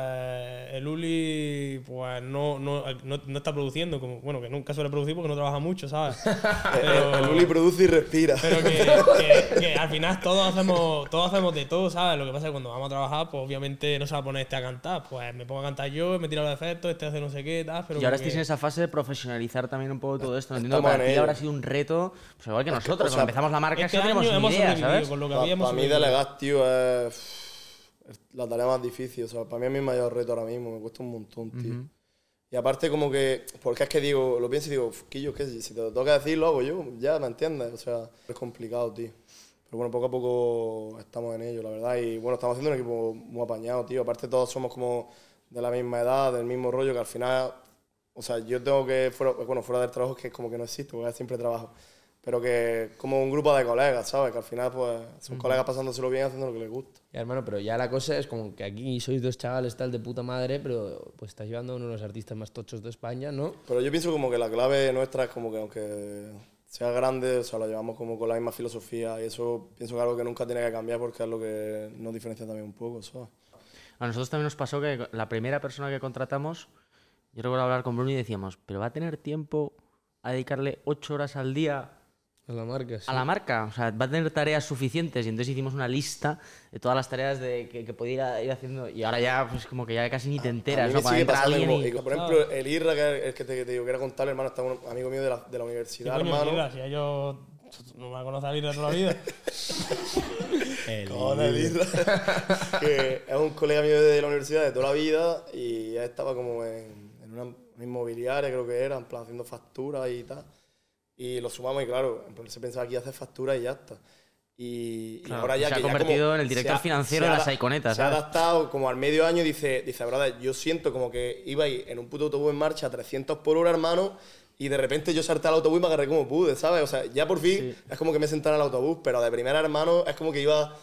el Uli pues no, no, no, no está produciendo, como bueno, que nunca suele producir porque no trabaja mucho, ¿sabes? Pero- El, Uli produce y respira. pero que, que- que al final todos hacemos, todos hacemos de todo, ¿sabes? Lo que pasa es que cuando vamos a trabajar, pues obviamente no se va a poner este a cantar. Pues me pongo a cantar yo, me tiro los efectos, este hace no sé qué, tal. Pero Y ahora estáis que- en esa fase de profesionalizar también un poco todo esto. No entiendo que para ti ello. ahora ha sido un reto, pues igual que nosotros. o sea, cuando empezamos la marca, es Este que no tenemos ni idea, ¿sabes? con lo que habíamos mí delegar, tío, es es la tarea más difícil. O sea, para mí es mi mayor reto ahora mismo. Me cuesta un montón, tío. Y aparte como que... Porque es que digo, lo pienso y digo, Quillo, que si te lo toca decir, lo hago yo. Ya, ¿me entiendes? O sea, es complicado, tío. Pero bueno, poco a poco estamos en ello, la verdad. Y bueno, estamos haciendo un equipo muy apañado, tío. Aparte todos somos como de la misma edad, del mismo rollo, que al final... O sea, yo tengo que... Fuera, bueno, fuera del trabajo es que como que no existe, porque siempre trabajo. Pero que como un grupo de colegas, ¿sabes? Que al final, pues, son colegas pasándoselo bien, haciendo lo que les gusta. Ya, hermano, pero ya la cosa es como que aquí sois dos chavales tal de puta madre, pero pues estás llevando a uno de los artistas más tochos de España, ¿no? Pero yo pienso como que la clave nuestra es como que aunque sea grande, o sea, lo llevamos como con la misma filosofía y eso pienso que es algo que nunca tiene que cambiar porque es lo que nos diferencia también un poco, ¿sabes? A nosotros también nos pasó que la primera persona que contratamos, yo recuerdo hablar con Bruno y decíamos, pero va a tener tiempo a dedicarle ocho horas al día A la marca, sí. a la marca. O sea, va a tener tareas suficientes. Y entonces hicimos una lista de todas las tareas de, que, que podía ir haciendo. Y ahora ya, pues como que ya casi ni te A enteras. mí ¿no? sigue pasando, como- y- por ejemplo, el Irra, que es el que te, te digo que era contarle, hermano, está un amigo mío de la, de la ¿Qué universidad, hermano. Irra? Si ya yo no me conoce a Irra toda la vida. Con el Irra, que es un colega mío de la universidad de toda la vida y él estaba como en, en una, una inmobiliaria, creo que era, en plan haciendo facturas y tal. Y lo sumamos y claro, se pensaba que iba a hacer facturas y ya está. Y, y Claro, ahora ya se ha que ya convertido como en el director ha- financiero de ha las Iconetas, Se ha adaptado como al medio año y dice, dice, brother, yo siento como que iba ahí en un puto autobús en marcha a 300 por hora, hermano, y de repente yo salté al autobús y me agarré como pude, ¿sabes? O sea, ya por fin es como que me senté en el autobús, pero de primera, hermano, es como que iba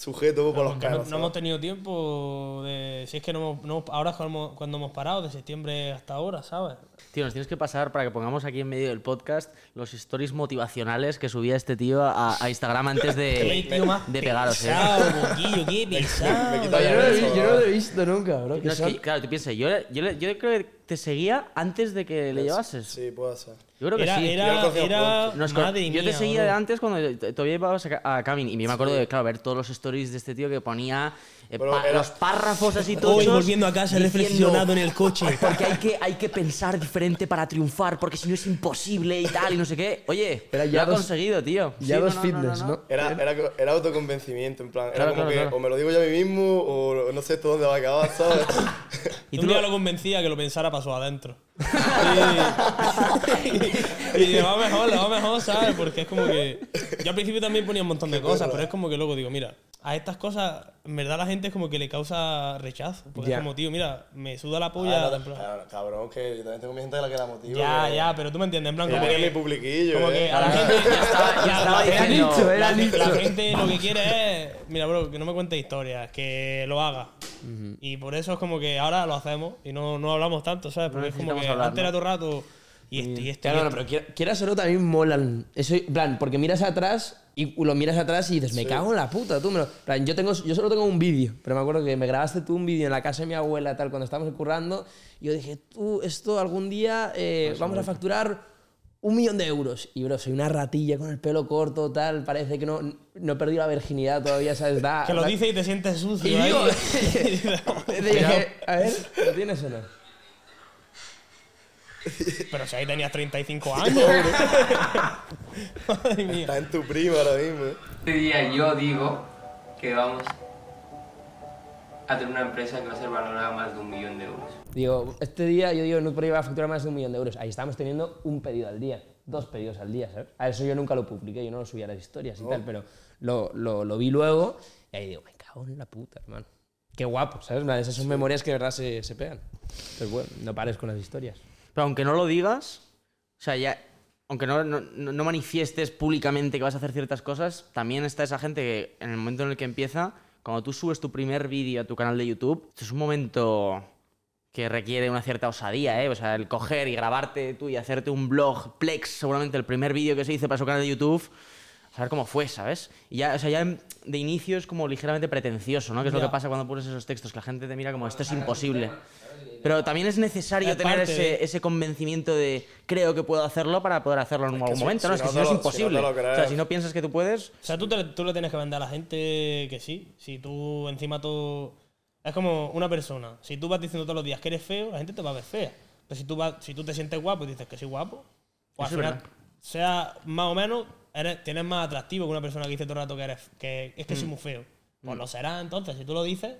sujeto por los Porque no, no hemos tenido tiempo de. Si es que no no ahora es cuando, cuando hemos parado, de septiembre hasta ahora, ¿sabes? Tío, nos tienes que pasar para que pongamos aquí en medio del podcast los stories motivacionales que subía este tío a, a Instagram antes Qué de, tío más de pegaros. ¿eh? pesado, qué pesado. me quita Yo no, eso, yo no lo he visto nunca, bro. No, claro, tú piensas, yo, yo, yo creo que te seguía antes de que le llevases. Sí, puede ser. Yo creo que Era, sí. Yo lo era, conocía era Nos con- madre yo mía, te seguía bro. de antes cuando t- todavía ibas a, Ca- a Camin y me acuerdo de claro, ver todos los stories de este tío que ponía Pero pa- era- los párrafos así todos. Hoy volviendo a casa he reflexionado en el coche. Porque hay que, hay que pensar diferente para triunfar, porque si no es imposible y tal, y no sé qué. Oye, Era ya lo ha dos- conseguido, tío. Ya Sí, dos no, no, fitness, no, ¿no? no. Era, era, co- era autoconvencimiento, en plan, Claro, era como claro, que claro. o me lo digo yo a mí mismo o no sé esto dónde va a acabar, ¿sabes? Y un tú día lo- lo convencía que lo pensara pasó adentro. y, y le va mejor, le va mejor, ¿sabes? Porque es como que. Yo al principio también ponía un montón de cosas, pero es como que luego digo, mira, a estas cosas, en verdad la gente es como que le causa rechazo. Porque Ya. es como, tío, mira, me suda la polla. Ah, en plan, claro, cabrón, que yo también tengo mi gente de la que la motivo. ya, que- ya, pero tú me entiendes, en plan, que como tiene mi que. publiquillo. Como eh. que a la gente. Ya estaba- ya estaba la- diciendo- dicho, era la, dicho. la gente lo que quiere es. Mira, bro, que no me cuente historias, que lo haga. Y por eso es como que ahora lo hacemos y no, no hablamos tanto, ¿sabes? Porque es como que hablar, antes ¿no? era todo el rato. Y esto, y esto. Claro, y no, pero quiera- quieras o no, también molan. Eso, plan, porque miras atrás y lo miras atrás y dices, me cago en la puta, tú. Me lo- plan, yo, tengo, yo solo tengo un vídeo, pero me acuerdo que me grabaste tú un vídeo en la casa de mi abuela, tal, cuando estábamos currando. Y yo dije, tú, esto algún día eh, vamos a facturar un millón de euros. Y, bro, soy una ratilla con el pelo corto, tal, parece que no, no he perdido la virginidad todavía, ¿sabes? Da, Que lo dice y te sientes sucio. Y digo- dije, a ver, ¿lo tienes o no? Pero si ahí tenías 35 años. Madre mía. Está en tu prima ahora mismo. Este día yo digo que vamos a tener una empresa que va a ser valorada más de un millón de euros. Digo, este día yo digo, no podría a facturar más de un millón de euros. Ahí estamos teniendo un pedido al día, dos pedidos al día, ¿sabes? A eso yo nunca lo publiqué, yo no lo subía a las historias y tal, pero lo, lo, lo vi luego y ahí digo, me cago en la puta, hermano. Qué guapo, ¿sabes? Esas son memorias que de verdad se, se pegan. Pero bueno, no pares con las historias. Pero aunque no lo digas, o sea, ya. Aunque no, no, no- manifiestes públicamente que vas a hacer ciertas cosas, también está esa gente que en el momento en el que empieza, cuando tú subes tu primer vídeo a tu canal de YouTube, esto es un momento que requiere una cierta osadía, ¿eh? O sea, el coger y grabarte tú y hacerte un blog, Plex, seguramente el primer vídeo que se hizo para su canal de YouTube, saber cómo fue, ¿sabes? Y ya, o sea, ya de inicio es como ligeramente pretencioso, ¿no? Que es lo que pasa cuando pones esos textos, que la gente te mira como esto es imposible. Pero también es necesario Es tener ese, ese convencimiento de creo que puedo hacerlo para poder hacerlo en algún si- momento, si ¿no? Es que si no es si no imposible. o sea, si no piensas que tú puedes, O sea, tú, te, tú le tienes que vender a la gente que sí. Si tú encima todo... Es como una persona. Si tú vas diciendo todos los días que eres feo, la gente te va a ver fea. Pero si tú, vas, si tú te sientes guapo y dices que soy guapo, pues al final, sea más o menos, eres, tienes más atractivo que una persona que dice todo el rato que eres que es que Mm. soy muy feo. Pues lo será entonces. Si tú lo dices,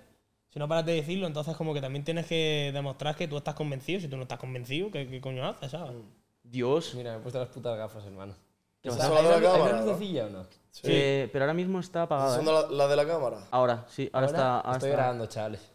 si no paras de decirlo, entonces como que también tienes que demostrar que tú estás convencido. Si tú no estás convencido, ¿qué, qué coño haces, sabes? Dios. Mira, me he puesto las putas gafas, hermano. ¿Son ¿Está- las ¿Hay de la cámara, lucecilla o no? Eh, pero ahora mismo está apagado. ¿Son ¿eh? de la, la de la cámara? Ahora, sí, ahora, está. ahora Estoy está- grabando, chavales.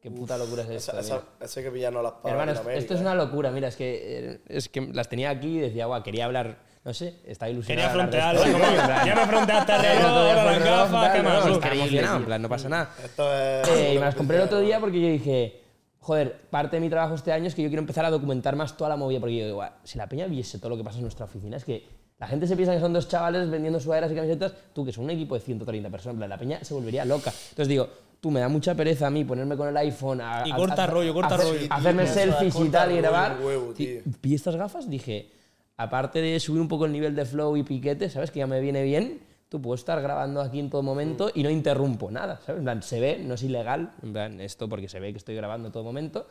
Qué puta locura es esto. Esa, esa, mira. esa hay que pillarnos las pagas Hermano, en es- América, esto es eh. una locura. Mira, es que, eh, es que las tenía aquí y decía, guau, quería hablar No sé, está Quería ilusionado. frontearlo. como, ya me fronteaste al reloj, ahora las gafas, ¿qué más? Está Increíble, emocionado, tío. en plan, no pasa nada. Esto es. Eh, y me las compré el otro día porque yo dije, joder, parte de mi trabajo este año es que yo quiero empezar a documentar más toda la movida, porque yo digo, "Guau, si la peña viese todo lo que pasa en nuestra oficina, es que la gente se piensa que son dos chavales vendiendo sudaderas y camisetas, tú que son un equipo de 130 personas, en plan, la peña se volvería loca. Entonces digo, tú me da mucha pereza a mí ponerme con el iPhone a, Y a- corta a- rollo, corta hacer- rollo. hacerme Tío, selfies y tal y grabar. huevo, Tío, tío. Vi estas gafas, dije, aparte de subir un poco el nivel de flow y piquete, ¿sabes? Que ya me viene bien, tú puedo estar grabando aquí en todo momento y no interrumpo nada, ¿sabes? En plan, se ve, no es ilegal, en plan, esto porque se ve que estoy grabando en todo momento,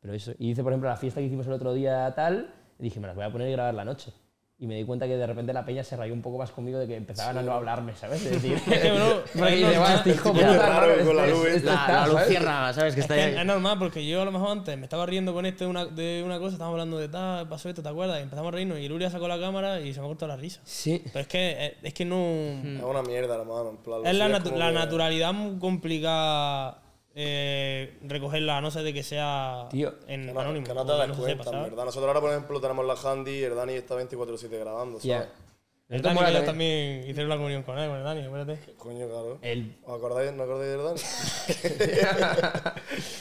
pero eso. Y hice, por ejemplo, la fiesta que hicimos el otro día tal, y dije, me las voy a poner y grabar la noche. Y me di cuenta que de repente la peña se rayó un poco más conmigo de que empezaban a no hablarme, ¿sabes? Es decir, Es es dice, normal. "Guau, este hijo Qué puta, raro hermano, con la luz, este La, está", la ¿sabes? Que Es, está que ahí. es normal, porque yo a lo mejor antes me estaba riendo con este de una, de una cosa, estábamos hablando de tal, pasó esto, ¿te acuerdas? Y empezamos a reírnos y Luria sacó la cámara y se me ha cortado la risa. Sí. Pero es que, eh, es que no... Es una mierda, hermano. En plan, Es la, la que- naturalidad muy complicada eh, recogerla, a no ser de que sea Tío, en Que anónimo. que no te das no cuenta, sepa, verdad. Nosotros ahora, por ejemplo, tenemos la Handy y el Dani está 24-7 grabando, Ya. ¿sabes? El Esto Dani también. también hicieron la comunión con él, con el Dani, espérate. Coño, claro. El- ¿Os acordáis, no acordáis del Dani?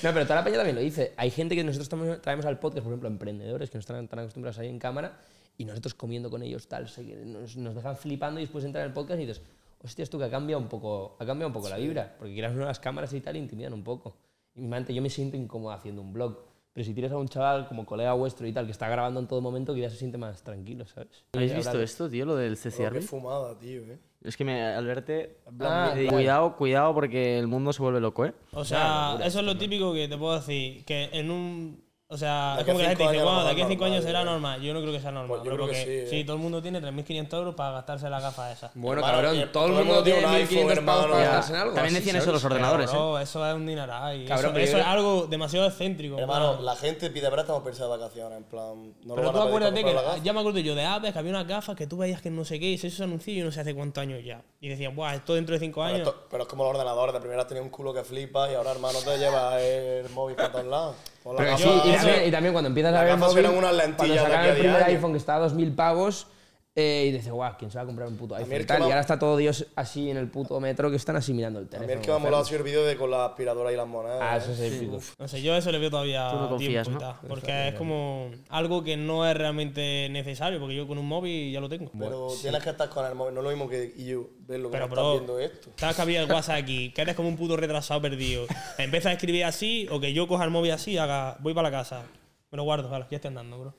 no, pero toda la peña también lo dice. Hay gente que nosotros traemos al podcast, por ejemplo, emprendedores que no están tan acostumbrados ahí en cámara y nosotros comiendo con ellos tal, nos, nos dejan flipando y después entran en el podcast y dices, hostia, esto que ha cambiado un poco, ha cambiado un poco la vibra, porque quieras nuevas cámaras y tal, intimidan un poco. Y yo me siento incómodo haciendo un blog. Pero si tienes a un chaval como colega vuestro y tal, que está grabando en todo momento, que ya se siente más tranquilo, ¿sabes? ¿Habéis visto hablar- esto, tío? Lo del CCR. qué fumada, tío, eh. Es que me, al verte. Ah, eh, claro. cuidado, cuidado, porque el mundo se vuelve loco, ¿eh? O sea, eso es lo típico que te puedo decir, que en un... O sea, De es como que la gente cinco dice, lo bueno, de aquí a 5 años será ¿eh? normal. Yo no creo que sea normal, Pues yo creo que porque sí, ¿eh? todo el mundo tiene 3.500 euros para gastarse la gafa esa. Bueno, Hermano, cabrón, que todo el mundo tiene 1500 pavos para gastarse en algo. También decían eso los ordenadores, Pero, ¿eh? eso es un dineral. Cabrón, eso yo- es algo demasiado excéntrico. Hermano, bro. la gente pide préstamos para irse de vacaciones, en plan. No lo Pero van tú acuérdate que ya me acuerdo yo de Aves que había unas gafas que tú veías que no sé qué y se hizo ese anuncio y no sé hace cuántos años ya. Y decían, buah, esto dentro de 5 Pero, años. pero es como los ordenadores, de primera tenía un culo que flipa y ahora, hermano, te llevas el móvil para todos lados. Pero sí, y, también, y también cuando empiezas a ver el móvil, eran unas lentillas cuando sacaron el primer iPhone que estaba a 2.000 pavos eh, y dices, guau, ¿quién se va a comprar un puto iPhone? Y, tal, me y ahora está todo Dios así en el puto metro que están así mirando el A teléfono. mí el que me ha molado el vídeo de con la aspiradora y las monedas. Ah, ¿eh? eso es épico. No sé, yo eso le veo todavía Tú no confías, tiempo y ¿no? tal, porque es como algo que no es realmente necesario, porque yo con un móvil ya lo tengo. Pero tienes que estar con el móvil, no es lo mismo que yo ver lo que Pero, bro, viendo esto. sabes que había el WhatsApp aquí, que eres como un puto retrasado perdido. Empieza a escribir así, o que yo coja el móvil así y haga, voy para la casa. Me lo guardo, vale, ya estoy andando, bro.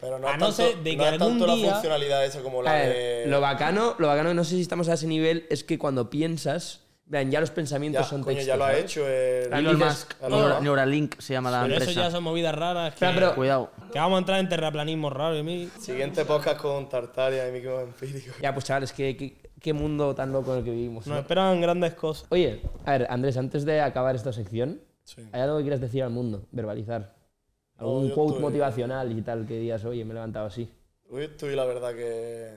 Pero no A no tanto, ser de que no es algún tanto día- la funcionalidad esa como la ver, de. lo bacano, lo bacano, no sé si estamos a ese nivel, es que cuando piensas, vean, ya los pensamientos ya, son coño, textos. ya lo ha hecho. El, Elon Musk, Elon Neura- Musk. Neuralink se llama la Pero eso empresa. ya son movidas raras que, Pero- pero- Cuidado. que vamos a entrar en terraplanismo raro. y mí- Siguiente podcast con Tartaria y Miki Empírico. Ya, pues chavales, qué, qué, qué mundo tan loco en el que vivimos. Nos ¿no? esperan grandes cosas. Oye, a ver, Andrés, antes de acabar esta sección, Sí. ¿hay algo que quieras decir al mundo? Verbalizar. Algún yo quote estoy- motivacional y tal que digas, oye, me he levantado así. Hoy estoy, la verdad, que.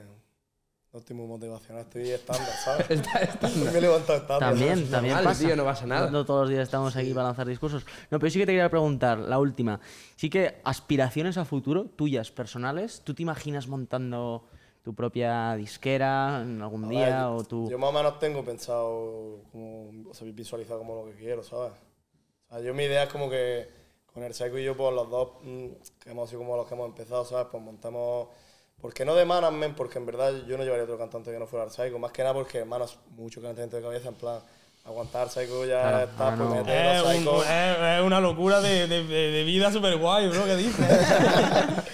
No estoy muy motivacional, estoy estándar, ¿sabes? Está- está- Hoy me he levantado estándar. También, ¿sabes? también normal, pasa. tío, no pasa nada. No todos los días estamos aquí para lanzar discursos. No, pero sí que te quería preguntar, la última. Sí que aspiraciones a futuro, tuyas, personales, ¿tú te imaginas montando tu propia disquera en algún ver, día yo- o tú...? Yo más o menos tengo pensado, como, o sea, visualizado como lo que quiero, ¿sabes? O sea, yo mi idea es como que con el Psycho y yo, pues los dos, mm, que hemos sido como los que hemos empezado, ¿sabes? Pues montamos... ¿Por qué no de management? Porque en verdad yo no llevaría otro cantante que no fuera el Psycho. Más que nada porque, hermano, es mucho calentamiento de cabeza, en plan, aguantar Psycho ya Claro, está, pues no. meter Es, los un- es- es una locura de, de- de- de vida súper guay, bro, ¿qué dices?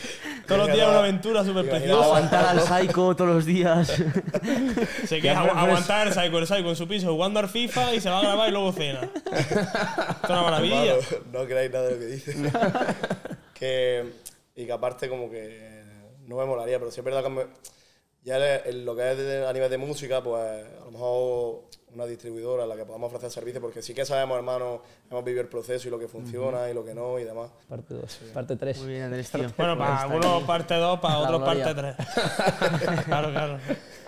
Todos los días una aventura súper preciosa. Aguantar al psycho todos los días. Se queda agu- aguantar el psycho, el psycho en su piso jugando al FIFA y se va a grabar y luego cena. Esto es una maravilla. Hermano, no creáis nada de lo que dice. que, y que aparte como que no me molaría, pero sí es verdad que me- ya en lo que es de- a nivel de música, pues a lo mejor una distribuidora en la que podamos ofrecer servicios, porque sí que sabemos, hermano, hemos vivido el proceso y lo que funciona y lo que no y demás. Parte 2, parte 3. Muy bien, Andrés, tío. Bueno, para algunos parte 2, para otros parte 3. claro, claro.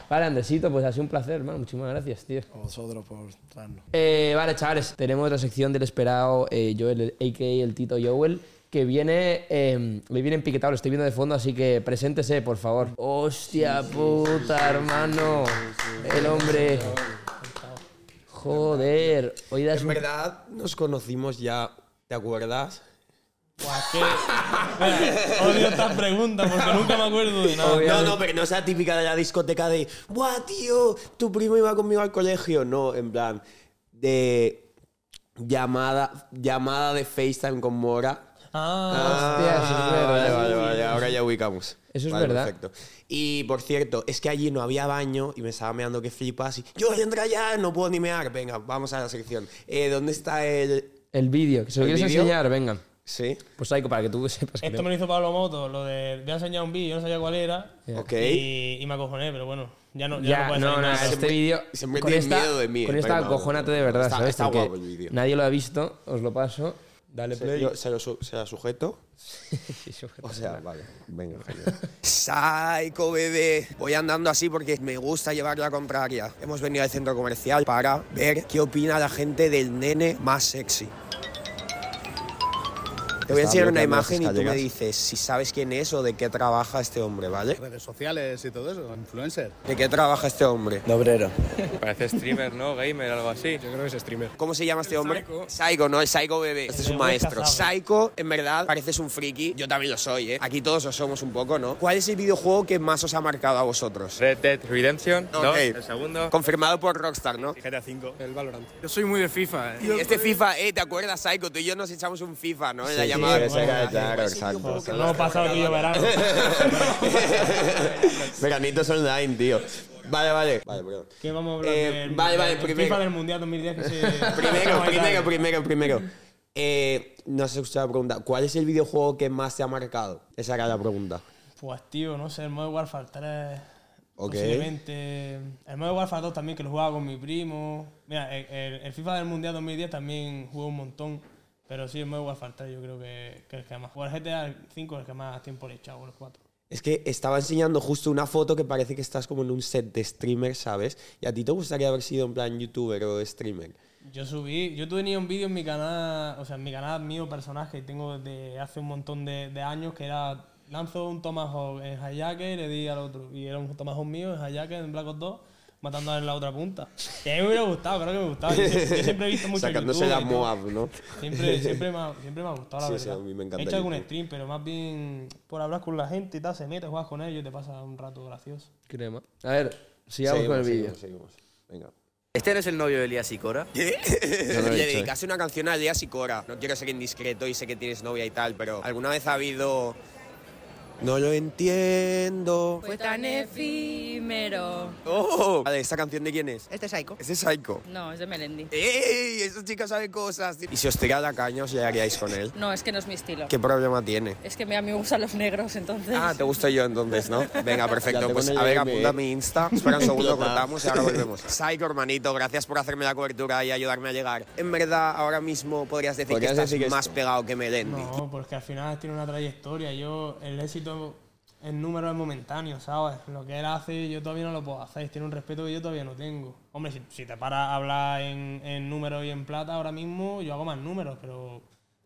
Vale, Andresito, pues ha sido un placer, hermano. Muchísimas gracias, tío. A vosotros por traernos. Eh, vale, chavales, tenemos la sección del esperado eh, Joel, a.k.a. el Tito Joel. que viene, eh, le viene piquetado, lo estoy viendo de fondo, así que preséntese, por favor. Hostia puta, hermano. El hombre. Joder. Hoy das En un- verdad nos conocimos ya, ¿te acuerdas? Buah, es. Mira, odio estas preguntas porque nunca me acuerdo de nada. No, no, pero no sea típica de la discoteca de ¡Buah, tío! Tu primo iba conmigo al colegio. No, en plan, de llamada, llamada de FaceTime con Mora. Ah, Hostia, eso es ubicamos. Eso es Vale, verdad. Perfecto. Y por cierto, es que allí no había baño y me estaba meando que flipas y yo entra ya, no puedo ni mear. Venga, vamos a la sección. Eh, ¿Dónde está el...? El vídeo, que se lo ¿El quieres vídeo? enseñar, venga. Sí. Pues Psycho, para que tú sepas Esto me lo hizo Pablo Moto, lo de. Voy a enseñar un vídeo, yo no sabía cuál era. Ok. Y, y me acojoné, pero bueno, ya no, ya Ya, no puede no, salir no, nada. este vídeo. siempre Con tienes esta, miedo de mí, con eh, esta acojónate de verdad, está- ¿sabes? está guapo el vídeo. Nadie lo ha visto, os lo paso. Dale play. Yo se, lo su- se la sujeto. O sea, vale. Venga, genial. Psycho, bebé. Voy andando así porque me gusta llevar la contraria. Hemos venido al centro comercial para ver qué opina la gente del nene más sexy. Te voy a enseñar una imagen y tú me dices si sabes quién es o de qué trabaja este hombre, ¿vale? Redes sociales y todo eso, influencer. ¿De qué trabaja este hombre? De obrero. Parece streamer, ¿no? Gamer, algo así. Yo creo que es streamer. ¿Cómo se llama este hombre? Psycho, no, el Psycho bebé. Este es un maestro. Psycho, en verdad, pareces un friki. Yo también lo soy, ¿eh? Aquí todos lo somos un poco, ¿no? ¿Cuál es el videojuego que más os ha marcado a vosotros? Red Dead Redemption, Ok. dos, el segundo. Confirmado por Rockstar, ¿no? GTA V, el Valorant. Yo soy muy de FIFA. ¿eh? Este FIFA, eh, ¿te acuerdas, Psycho? Tú y yo nos echamos un FIFA, ¿no? Sí, llamada. ese era- claro, exacto. No pasado aquí yo verano. Veganitos online, tío. Vale, vale. Vale, perdón. ¿Qué vamos a hablar Eh, vale, vale, primero. FIFA del Mundial 2010 que se... Primero, primero, primero, primero. Eh, no has escuchado la pregunta. ¿Cuál es el videojuego que más te ha marcado? Esa era la pregunta. Pues tío, no sé, el Modern Warfare 3. Ok. Posiblemente. El Modern Warfare 2 también, que lo jugaba con mi primo. Mira, el, el- el FIFA del Mundial 2010 también jugué un montón. Pero sí, el Modern Warfare 3 yo creo que, que es el que más. El GTA 5 es el que más tiempo le he echado, los 4. Es que estaba enseñando justo una foto que parece que estás como en un set de streamer, ¿sabes? ¿Y a ti te gustaría haber sido en plan youtuber o streamer? Yo subí, yo tenía un vídeo en mi canal, o sea, en mi canal mío personaje, que tengo desde hace un montón de, de años, que era, lanzo un Tomahawk en Hijacker y le di al otro. Y era un Tomahawk mío en Hijacker, en Black Ops 2, matando en la otra punta. Que a mí me hubiera gustado, creo que me gustaba. Yo, siempre- yo siempre he visto mucho Sacándose YouTube la y todo. Moab, ¿no? Siempre, siempre, me ha, siempre me ha gustado, la Sí, sí, verdad. a mí me He encanta hecho algún stream, pero más bien por hablar con la gente y tal, se mete, juegas con ellos y te pasa un rato gracioso. Crema. A ver, sigamos con el vídeo. seguimos, Venga. ¿Este no es el novio de Elías y Cora? ¿Qué? No he Le hecho, dedicaste una canción a Elías y Cora. No quiero ser indiscreto y sé que tienes novia y tal, pero ¿alguna vez ha habido... No lo entiendo. Fue tan efímero. Oh, vale, ¿esta canción de quién es? Este es Psycho. Este es Psycho. No, es de Melendi. ¡Ey! Esta chica sabe cosas. Y si os tirara la caña, ¿os llegaríais con él? No, es que no es mi estilo. ¿Qué problema tiene? Es que a mí me gustan los negros, entonces. Ah, te gusto yo entonces, ¿no? Venga, perfecto. Pues a ver, apunta mi Insta. Espera un segundo, cortamos y ahora volvemos. Psycho, hermanito, gracias por hacerme la cobertura y ayudarme a llegar. En verdad, ahora mismo podrías decir Podrías que estás decir que más pegado que Melendi. No, porque al final tiene una trayectoria. Yo, el éxito en número es momentáneo, ¿sabes? Lo que él hace, yo todavía no lo puedo hacer. Tiene un respeto que yo todavía no tengo. Hombre, si, si te paras a hablar en, en números y en plata, ahora mismo yo hago más números, pero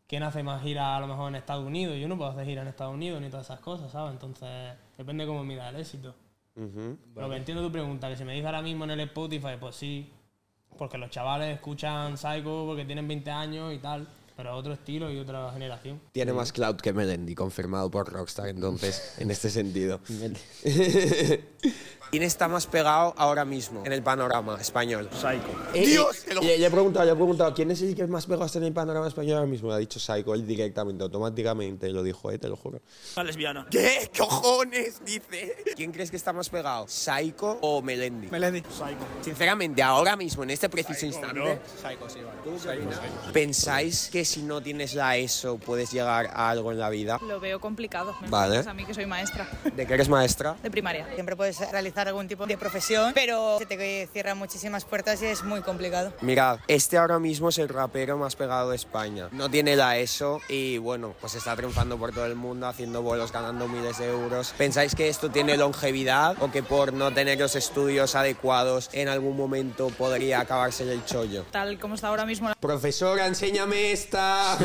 ¿quién hace más gira a lo mejor en Estados Unidos? Yo no puedo hacer gira en Estados Unidos ni todas esas cosas, ¿sabes? Entonces, depende cómo mida el éxito. Lo que entiendo tu pregunta, que si me dices ahora mismo en el Spotify, pues sí, porque los chavales escuchan Psycho porque tienen 20 años y tal, pero otro estilo y otra generación. Tiene más cloud que Melendi, confirmado por Rockstar, entonces, en este sentido. ¿Quién está más pegado ahora mismo en el panorama español? Psycho. Eh, Dios, eh, te lo- le, le he preguntado, le he preguntado, ¿quién es el que más pegado en el panorama español ahora mismo? Le ha dicho Psycho, él directamente, automáticamente, lo dijo, eh, te lo juro. Una lesbiana. ¿Qué cojones? Dice. ¿Quién crees que está más pegado? ¿Psycho o Melendi? Melendi. Psycho. Sinceramente, ahora mismo, en este preciso Psycho, instante, ¿no? Psycho, sí, vale. ¿pensáis que si no tienes la ESO puedes llegar a algo en la vida? Lo veo complicado. Me Vale. a mí que soy maestra ¿De qué eres maestra? de primaria. Siempre puedes realizar algún tipo de profesión, pero se te cierran muchísimas puertas y es muy complicado. Mirad, este ahora mismo es el rapero más pegado de España. No tiene la ESO y bueno, pues está triunfando por todo el mundo, haciendo vuelos, ganando miles de euros. ¿Pensáis que esto tiene longevidad o que por no tener los estudios adecuados en algún momento podría acabarse el chollo? Tal como está ahora mismo la Profesora, enséñame fiesta.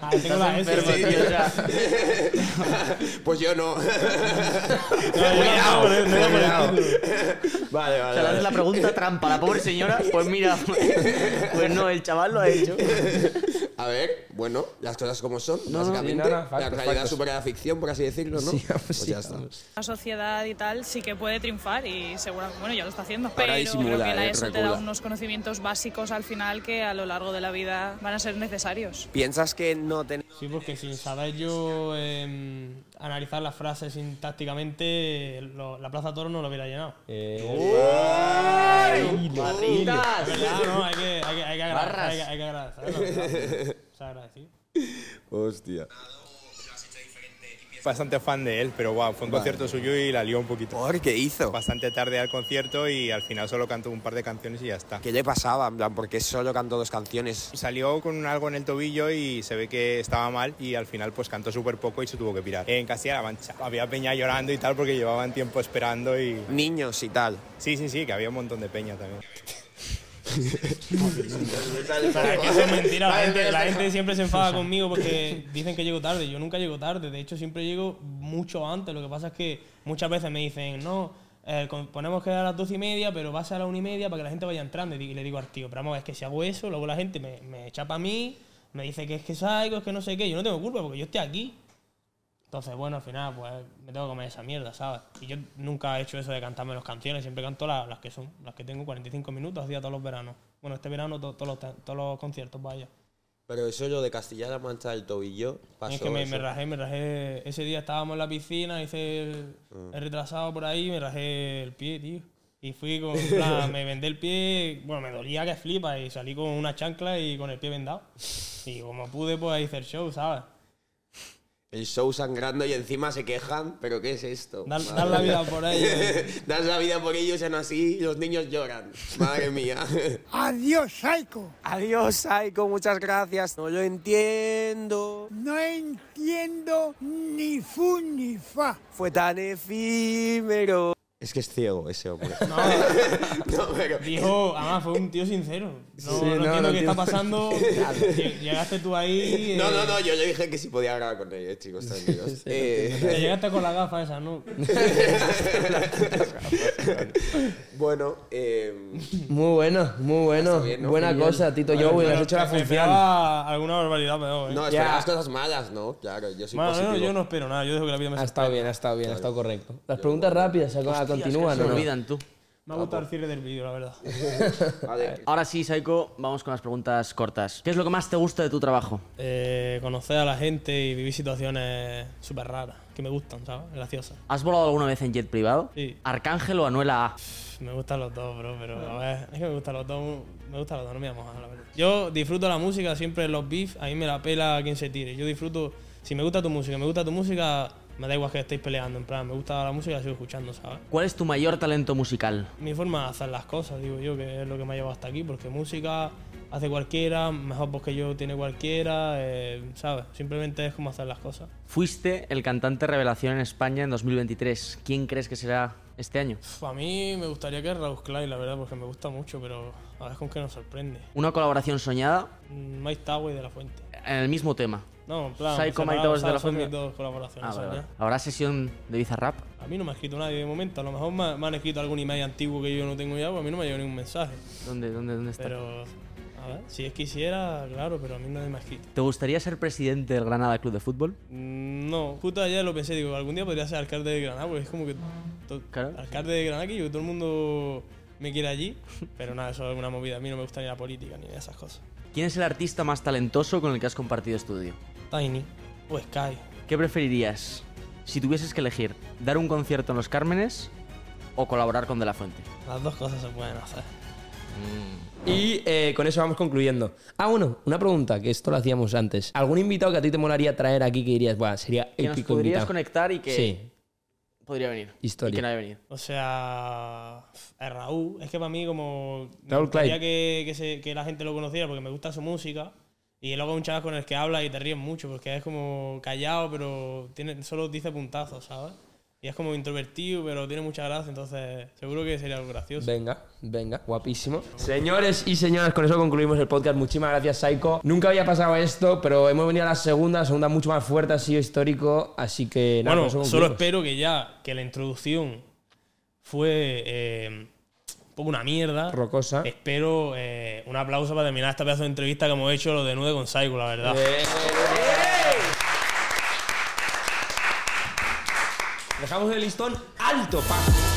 Ah, tengo la S, Sí. tío, o sea. Pues yo no. Cuidado, Cuidado. Vale, O vale. vale. la pregunta trampa la pobre señora. Pues mira, pues no, el chaval lo ha hecho. A ver, bueno, las cosas como son, No, básicamente. no, la realidad supera la ficción, por así decirlo, ¿no? Sí, pues sí, ya está. La sociedad y tal sí que puede triunfar y seguramente, bueno, ya lo está haciendo. Ahora Pero disimula, creo que la eh, ESO te da unos conocimientos básicos al final que a lo largo de la vida van a ser necesarios. ¿Piensas que no tenemos... Sí, porque sin saber yo em, analizar las frases sintácticamente, lo- la Plaza Toro no lo hubiera llenado. ¡Barritas! Es verdad, ¿no? Hay que, hay que, hay que agradecer. Barras. Hay que, hay que agradecerlo, ¿verdad? Se agradecido. Hostia. Bastante fan de él, pero wow, fue un Vale. concierto suyo y la lió un poquito. ¿Por qué hizo? Bastante tarde al concierto y al final solo cantó un par de canciones y ya está. ¿Qué le pasaba? En plan, porque solo cantó dos canciones. Salió con algo en el tobillo y se ve que estaba mal y al final pues cantó súper poco y se tuvo que pirar. En Castilla-La Mancha había peña llorando y tal porque llevaban tiempo esperando y... Niños y tal. Sí, sí, sí, que había un montón de peña también. Es que eso es mentira. La gente, la gente siempre se enfada conmigo porque dicen que llego tarde. Yo nunca llego tarde. De hecho, siempre llego mucho antes. Lo que pasa es que muchas veces me dicen, no, eh, ponemos que a las doce y media, pero va a ser a la una y media para que la gente vaya entrando. Y le digo al tío, pero vamos, es que si hago eso, luego la gente me, me echa para mí, me dice que es que salgo, es que no sé qué. Yo no tengo culpa porque yo estoy aquí. Entonces, bueno, al final, pues me tengo que comer esa mierda, ¿sabes? Y yo nunca he hecho eso de cantarme las canciones, siempre canto la- las que son, las que tengo 45 minutos, hacía todos los veranos. Bueno, este verano to- todos, los, todos los conciertos, vaya. Pero eso lo de Castilla-La Mancha del tobillo pasó es que me, rajé, me rajé. Ese día estábamos en la piscina, hice el, Ah. el retrasado por ahí, me rajé el pie, tío. Y fui con, plan, me vendé el pie, bueno, me dolía que flipa y salí con una chancla y con el pie vendado. Y como pude, pues hice el show, ¿sabes? El show sangrando y encima se quejan, pero ¿qué es esto? Dar la vida por ellos. dar la vida por ellos, y así los niños lloran. Madre mía. Adiós, Saiko. Adiós, Saiko, muchas gracias. No lo entiendo. No entiendo ni fu ni fa. Fue tan efímero. Es que es ciego ese hombre. No, No, pero- Dijo, además fue un tío sincero. No, Sí, no no, entiendo no qué está pasando. Lle- Llegaste tú ahí. No, eh, no, no, yo le dije que si podía grabar con ellos, chicos, tranquilos. Eh, Te llegaste con la gafa esa, ¿no? bueno, eh, Muy bueno, muy bueno. Bien, ¿no? Buena cosa, Tito Bueno, Joey, has hecho la función. alguna barbaridad, pero. ¿eh? no, Ya. esperas cosas malas, ¿no? Claro, yo soy Bueno, no, yo no espero nada, yo dejo que la vida me Ha estado bien, ha estado bien, ha estado correcto. Las preguntas rápidas, Hostias, continúan, que ¿o se no? olvidan tú. Me ha gustado el cierre del vídeo, la verdad. Ahora sí, Saiko, vamos con las preguntas cortas. ¿Qué es lo que más te gusta de tu trabajo? Eh, conocer a la gente y vivir situaciones súper raras, que me gustan, ¿sabes? Graciosas. ¿Has volado alguna vez en jet privado? Sí. ¿Arcángel o Anuela A? Me gustan los dos, bro, pero a ver, es que me gustan los dos, me gustan los dos, no me voy a mojar, la verdad. Yo disfruto la música, siempre los beef, a mí me la pela quien se tire. Yo disfruto, si me gusta tu música, me gusta tu música, me da igual que estéis peleando, en plan, me gusta la música, la sigo escuchando, ¿sabes? ¿Cuál es tu mayor talento musical? Mi forma de hacer las cosas, digo yo, que es lo que me ha llevado hasta aquí, porque música hace cualquiera, mejor voz que yo tiene cualquiera, eh, ¿sabes? Simplemente es como hacer las cosas. Fuiste el cantante revelación en España en 2023. ¿Quién crees que será este año? Uf, A mí me gustaría que Raúl Clay, la verdad, porque me gusta mucho, pero a ver con qué nos sorprende. Una colaboración soñada Mm, Mike Tower de la Fuente. en el mismo tema. No, en plan, Psycho Mike separados, Towers de la dos colaboraciones. Ah, vale, ¿sabes? vale. ¿Habrá sesión de Bizarrap? A mí no me ha escrito nadie de momento. A lo mejor me, me han escrito algún email antiguo que yo no tengo ya, pues a mí no me ha llegado ningún mensaje. ¿Dónde, dónde, dónde está? Pero, a ver, si es quisiera, claro, pero a mí nadie me ha escrito. ¿Te gustaría ser presidente del Granada Club de Fútbol? Mm, No, justo ayer lo pensé, digo, algún día podría ser alcalde de Granada, porque es como que. to- Alcalde de Granada, que yo, todo el mundo me quiere allí, pero nada, eso es una movida. A mí no me gusta ni la política ni esas cosas. ¿Quién es el artista más talentoso con el que has compartido estudio? Tiny o Sky. ¿Qué preferirías si tuvieses que elegir dar un concierto en Los Cármenes o colaborar con De La Fuente? Las dos cosas se pueden hacer. Y eh, con eso vamos concluyendo. Ah, bueno, una pregunta, que esto lo hacíamos antes. ¿Algún invitado que a ti te molaría traer aquí que dirías, Buah, sería Que nos épico podrías invitado"? conectar y que Sí, podría venir. Historia. Y que no haya venido. O sea, es Raúl. Es que para mí, como. me Raúl gustaría Clyde. que, que, se- que la gente lo conociera porque me gusta su música. Y luego es un chaval con el que habla y te ríes mucho porque es como callado, pero tiene, solo dice puntazos, ¿sabes? Y es como introvertido, pero tiene mucha gracia, entonces seguro que sería algo gracioso. Venga, venga, guapísimo. Señores y señoras, con eso concluimos el podcast. Muchísimas gracias, Saiko. Nunca había pasado esto, pero hemos venido a la segunda, la segunda mucho más fuerte, ha sido histórico, así que nada, bueno, solo espero que ya, que la introducción fue eh, poco una mierda. Rocosa. Espero eh, un aplauso para terminar esta pedazo de entrevista que hemos hecho lo de nueve con Psycho, la verdad. Dejamos el listón alto, pa.